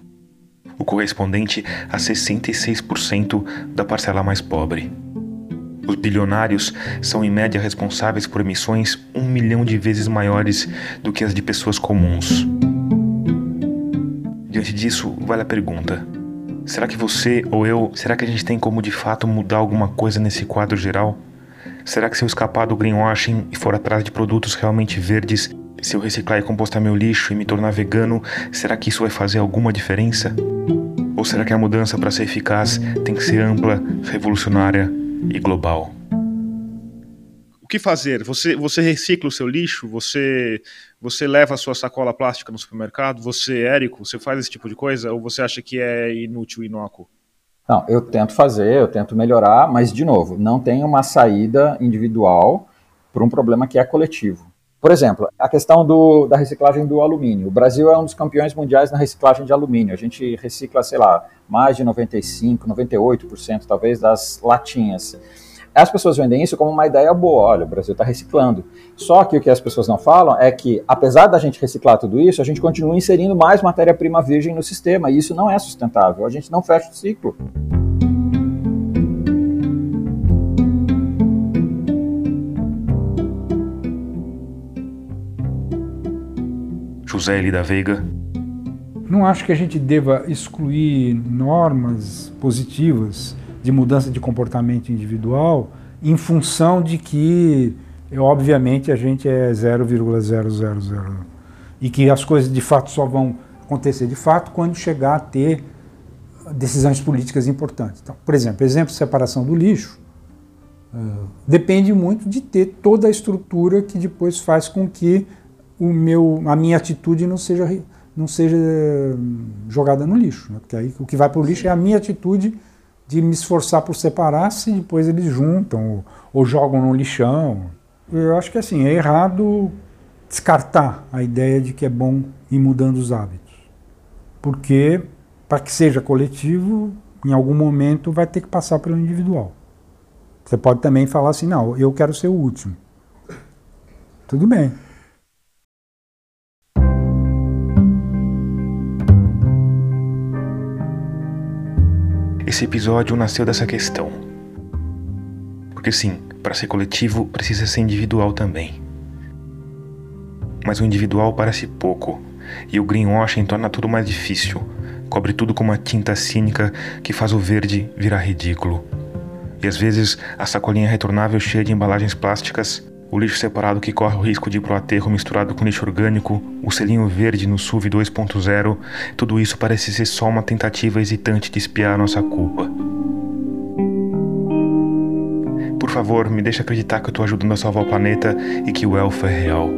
o correspondente a 66% da parcela mais pobre. Os bilionários são, em média, responsáveis por emissões um milhão de vezes maiores do que as de pessoas comuns. Diante disso, vale a pergunta: será que você ou eu, será que a gente tem como de fato mudar alguma coisa nesse quadro geral? Será que se eu escapar do greenwashing e for atrás de produtos realmente verdes, se eu reciclar e compostar meu lixo e me tornar vegano, será que isso vai fazer alguma diferença? Ou será que a mudança, para ser eficaz, tem que ser ampla, revolucionária e global?
O que fazer? Você, você recicla o seu lixo? Você, você leva a sua sacola plástica no supermercado? Você, Érico, você faz esse tipo de coisa? Ou você acha que é inútil e inócuo?
Não, eu tento fazer, eu tento melhorar, mas, de novo, não tem uma saída individual para um problema que é coletivo. Por exemplo, a questão do, da reciclagem do alumínio. O Brasil é um dos campeões mundiais na reciclagem de alumínio. A gente recicla, sei lá, mais de 95, 98% talvez das latinhas. As pessoas vendem isso como uma ideia boa. Olha, o Brasil está reciclando. Só que o que as pessoas não falam é que, apesar da gente reciclar tudo isso, a gente continua inserindo mais matéria-prima virgem no sistema. E isso não é sustentável. A gente não fecha o ciclo.
José L. da Veiga.
Não acho que a gente deva excluir normas positivas de mudança de comportamento individual em função de que, obviamente, a gente é 0,000 e que as coisas de fato só vão acontecer de fato quando chegar a ter decisões políticas importantes. Então, por exemplo, exemplo separação do lixo uh, depende muito de ter toda a estrutura que depois faz com que o meu, a minha atitude não seja, não seja hum, jogada no lixo. Né? Porque aí o que vai para o lixo é a minha atitude de me esforçar por separar se depois eles juntam ou, ou jogam no lixão. Eu acho que assim, é errado descartar a ideia de que é bom ir mudando os hábitos. Porque para que seja coletivo, em algum momento vai ter que passar pelo individual. Você pode também falar assim, não, eu quero ser o último. Tudo bem.
Esse episódio nasceu dessa questão. Porque sim, para ser coletivo precisa ser individual também. Mas o individual parece pouco, e o greenwashing torna tudo mais difícil. Cobre tudo com uma tinta cínica que faz o verde virar ridículo. E às vezes a sacolinha retornável cheia de embalagens plásticas o lixo separado que corre o risco de ir para o aterro misturado com lixo orgânico, o selinho verde no SUV 2.0, tudo isso parece ser só uma tentativa hesitante de espiar a nossa culpa. Por favor, me deixe acreditar que eu estou ajudando a salvar o planeta e que o elfo é real.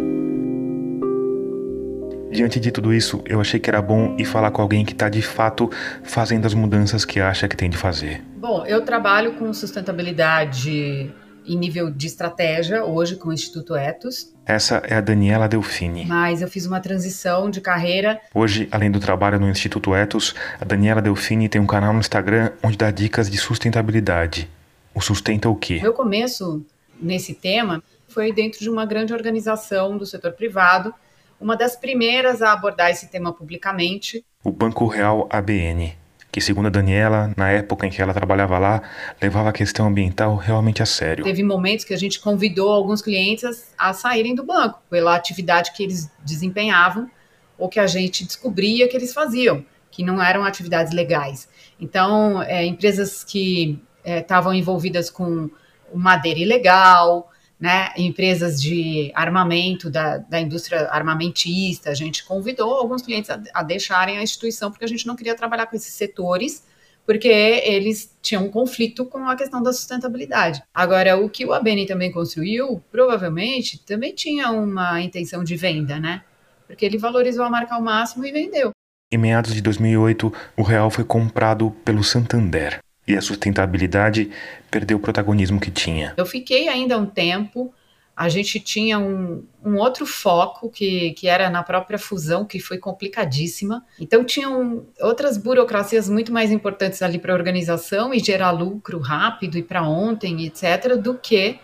Diante de tudo isso, eu achei que era bom ir falar com alguém que está de fato fazendo as mudanças que acha que tem de fazer.
Bom, eu trabalho com sustentabilidade em nível de estratégia hoje com o Instituto Etos.
Essa é a Daniela Delfini.
Mas eu fiz uma transição de carreira.
Hoje, além do trabalho no Instituto Etos, a Daniela Delfini tem um canal no Instagram onde dá dicas de sustentabilidade. O sustenta o quê?
Meu começo nesse tema foi dentro de uma grande organização do setor privado, uma das primeiras a abordar esse tema publicamente.
O Banco Real ABN que, segundo a Daniela, na época em que ela trabalhava lá, levava a questão ambiental realmente a sério.
Teve momentos que a gente convidou alguns clientes a saírem do banco pela atividade que eles desempenhavam ou que a gente descobria que eles faziam, que não eram atividades legais. Então, é, empresas que é, estavam envolvidas com madeira ilegal, né, empresas de armamento, da, da indústria armamentista, a gente convidou alguns clientes a, a deixarem a instituição porque a gente não queria trabalhar com esses setores, porque eles tinham um conflito com a questão da sustentabilidade. Agora, o que o ABN também construiu, provavelmente, também tinha uma intenção de venda, né? Porque ele valorizou a marca ao máximo e vendeu.
Em meados de 2008, o real foi comprado pelo Santander e a sustentabilidade perdeu o protagonismo que tinha.
Eu fiquei ainda um tempo. A gente tinha um, um outro foco que, que era na própria fusão, que foi complicadíssima. Então, tinham outras burocracias muito mais importantes ali para a organização e gerar lucro rápido e para ontem, etc., do que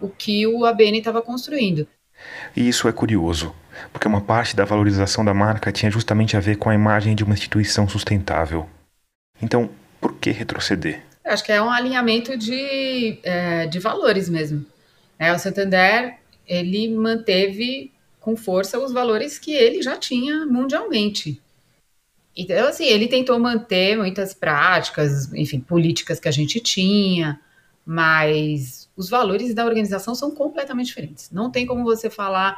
o que o ABN estava construindo.
E isso é curioso, porque uma parte da valorização da marca tinha justamente a ver com a imagem de uma instituição sustentável. Então, por que retroceder?
Acho que é um alinhamento de, é, de valores mesmo. É, o Santander ele manteve com força os valores que ele já tinha mundialmente. Então, assim, ele tentou manter muitas práticas, enfim, políticas que a gente tinha, mas os valores da organização são completamente diferentes. Não tem como você falar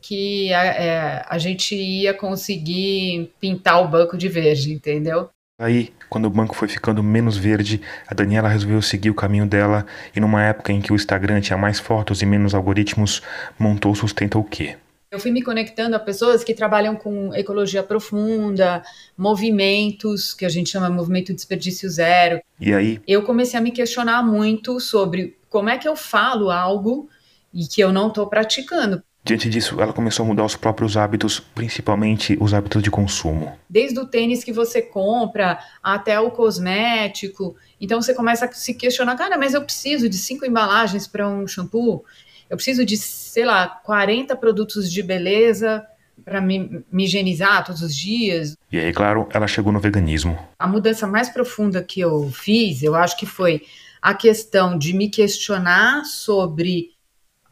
que a, é, a gente ia conseguir pintar o banco de verde, entendeu?
Aí, quando o banco foi ficando menos verde, a Daniela resolveu seguir o caminho dela e numa época em que o Instagram tinha mais fotos e menos algoritmos, montou Sustenta o Quê?
Eu fui me conectando a pessoas que trabalham com ecologia profunda, movimentos, que a gente chama movimento desperdício zero.
E aí?
Eu comecei a me questionar muito sobre como é que eu falo algo e que eu não estou praticando.
Diante disso, ela começou a mudar os próprios hábitos, principalmente os hábitos de consumo.
Desde o tênis que você compra até o cosmético. Então você começa a se questionar: cara, mas eu preciso de cinco embalagens para um shampoo? Eu preciso de, sei lá, 40 produtos de beleza para me, me higienizar todos os dias.
E aí, claro, ela chegou no veganismo.
A mudança mais profunda que eu fiz, eu acho que foi a questão de me questionar sobre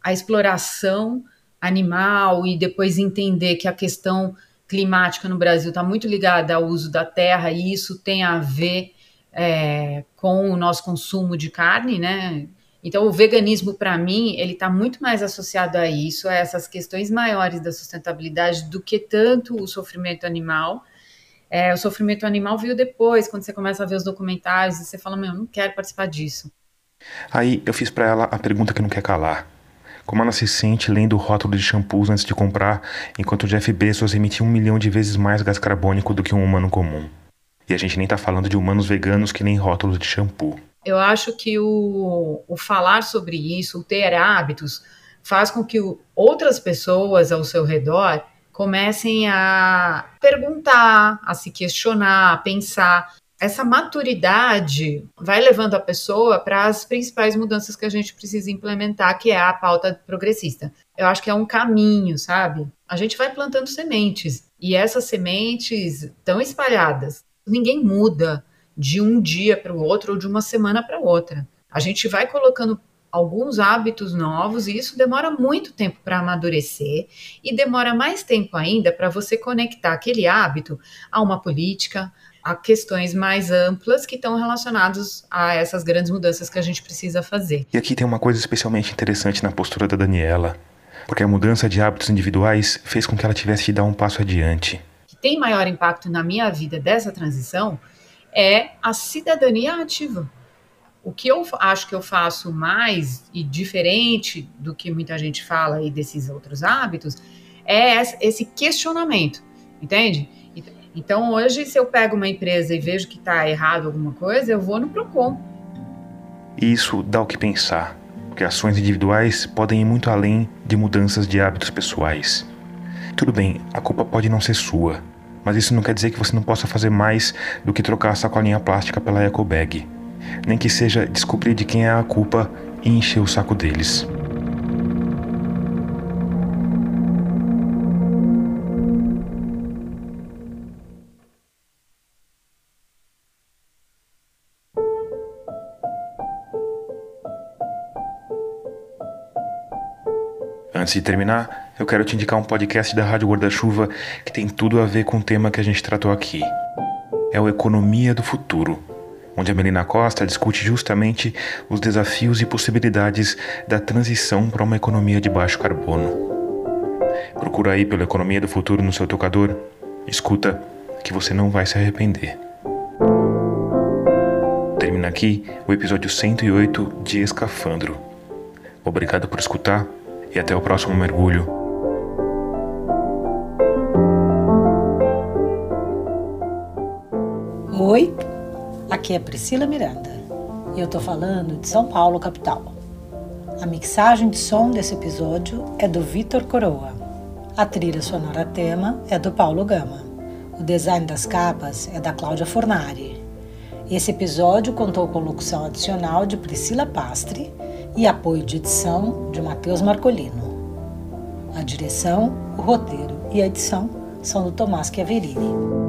a exploração animal e depois entender que a questão climática no Brasil está muito ligada ao uso da terra e isso tem a ver é, com o nosso consumo de carne, né? Então, o veganismo, para mim, ele está muito mais associado a isso, a essas questões maiores da sustentabilidade, do que tanto o sofrimento animal. É, o sofrimento animal veio depois, quando você começa a ver os documentários e você fala, meu, eu não quero participar disso.
Aí eu fiz para ela a pergunta que não quer calar. Como ela se sente lendo o rótulo de shampoos antes de comprar, enquanto Jeff Bezos emite um milhão de vezes mais gás carbônico do que um humano comum. E a gente nem tá falando de humanos veganos que nem rótulos de shampoo.
Eu acho que o, o falar sobre isso, o ter hábitos, faz com que o, outras pessoas ao seu redor comecem a perguntar, a se questionar, a pensar essa maturidade vai levando a pessoa para as principais mudanças que a gente precisa implementar, que é a pauta progressista. Eu acho que é um caminho, sabe? A gente vai plantando sementes e essas sementes estão espalhadas. Ninguém muda de um dia para o outro ou de uma semana para outra. A gente vai colocando alguns hábitos novos e isso demora muito tempo para amadurecer e demora mais tempo ainda para você conectar aquele hábito a uma política, a questões mais amplas que estão relacionadas a essas grandes mudanças que a gente precisa fazer.
E aqui tem uma coisa especialmente interessante na postura da Daniela, porque a mudança de hábitos individuais fez com que ela tivesse de dar um passo adiante.
O que tem maior impacto na minha vida dessa transição é a cidadania ativa. O que eu acho que eu faço mais e diferente do que muita gente fala aí desses outros hábitos é esse questionamento, entende? Então, hoje, se eu pego uma empresa e vejo que está errado alguma coisa, eu vou no PROCON.
Isso dá o que pensar, porque ações individuais podem ir muito além de mudanças de hábitos pessoais. Tudo bem, a culpa pode não ser sua, mas isso não quer dizer que você não possa fazer mais do que trocar a sacolinha plástica pela eco bag, nem que seja descobrir de quem é a culpa e encher o saco deles. Antes de terminar, eu quero te indicar um podcast da Rádio Guarda-Chuva que tem tudo a ver com o tema que a gente tratou aqui. É o Economia do Futuro, onde a Melina Costa discute justamente os desafios e possibilidades da transição para uma economia de baixo carbono. Procura aí pelo Economia do Futuro no seu tocador, escuta que você não vai se arrepender. Termina aqui o episódio 108 de Escafandro. Obrigado por escutar e até o próximo mergulho.
Oi, aqui é Priscila Miranda e eu tô falando de São Paulo, capital. A mixagem de som desse episódio é do Vitor Coroa. A trilha sonora tema é do Paulo Gama. O design das capas é da Cláudia Fornari. Esse episódio contou com locução adicional de Priscila Pastre e apoio de edição de Matheus Marcolino. A direção, o roteiro e a edição são do Tomás Chiaverini.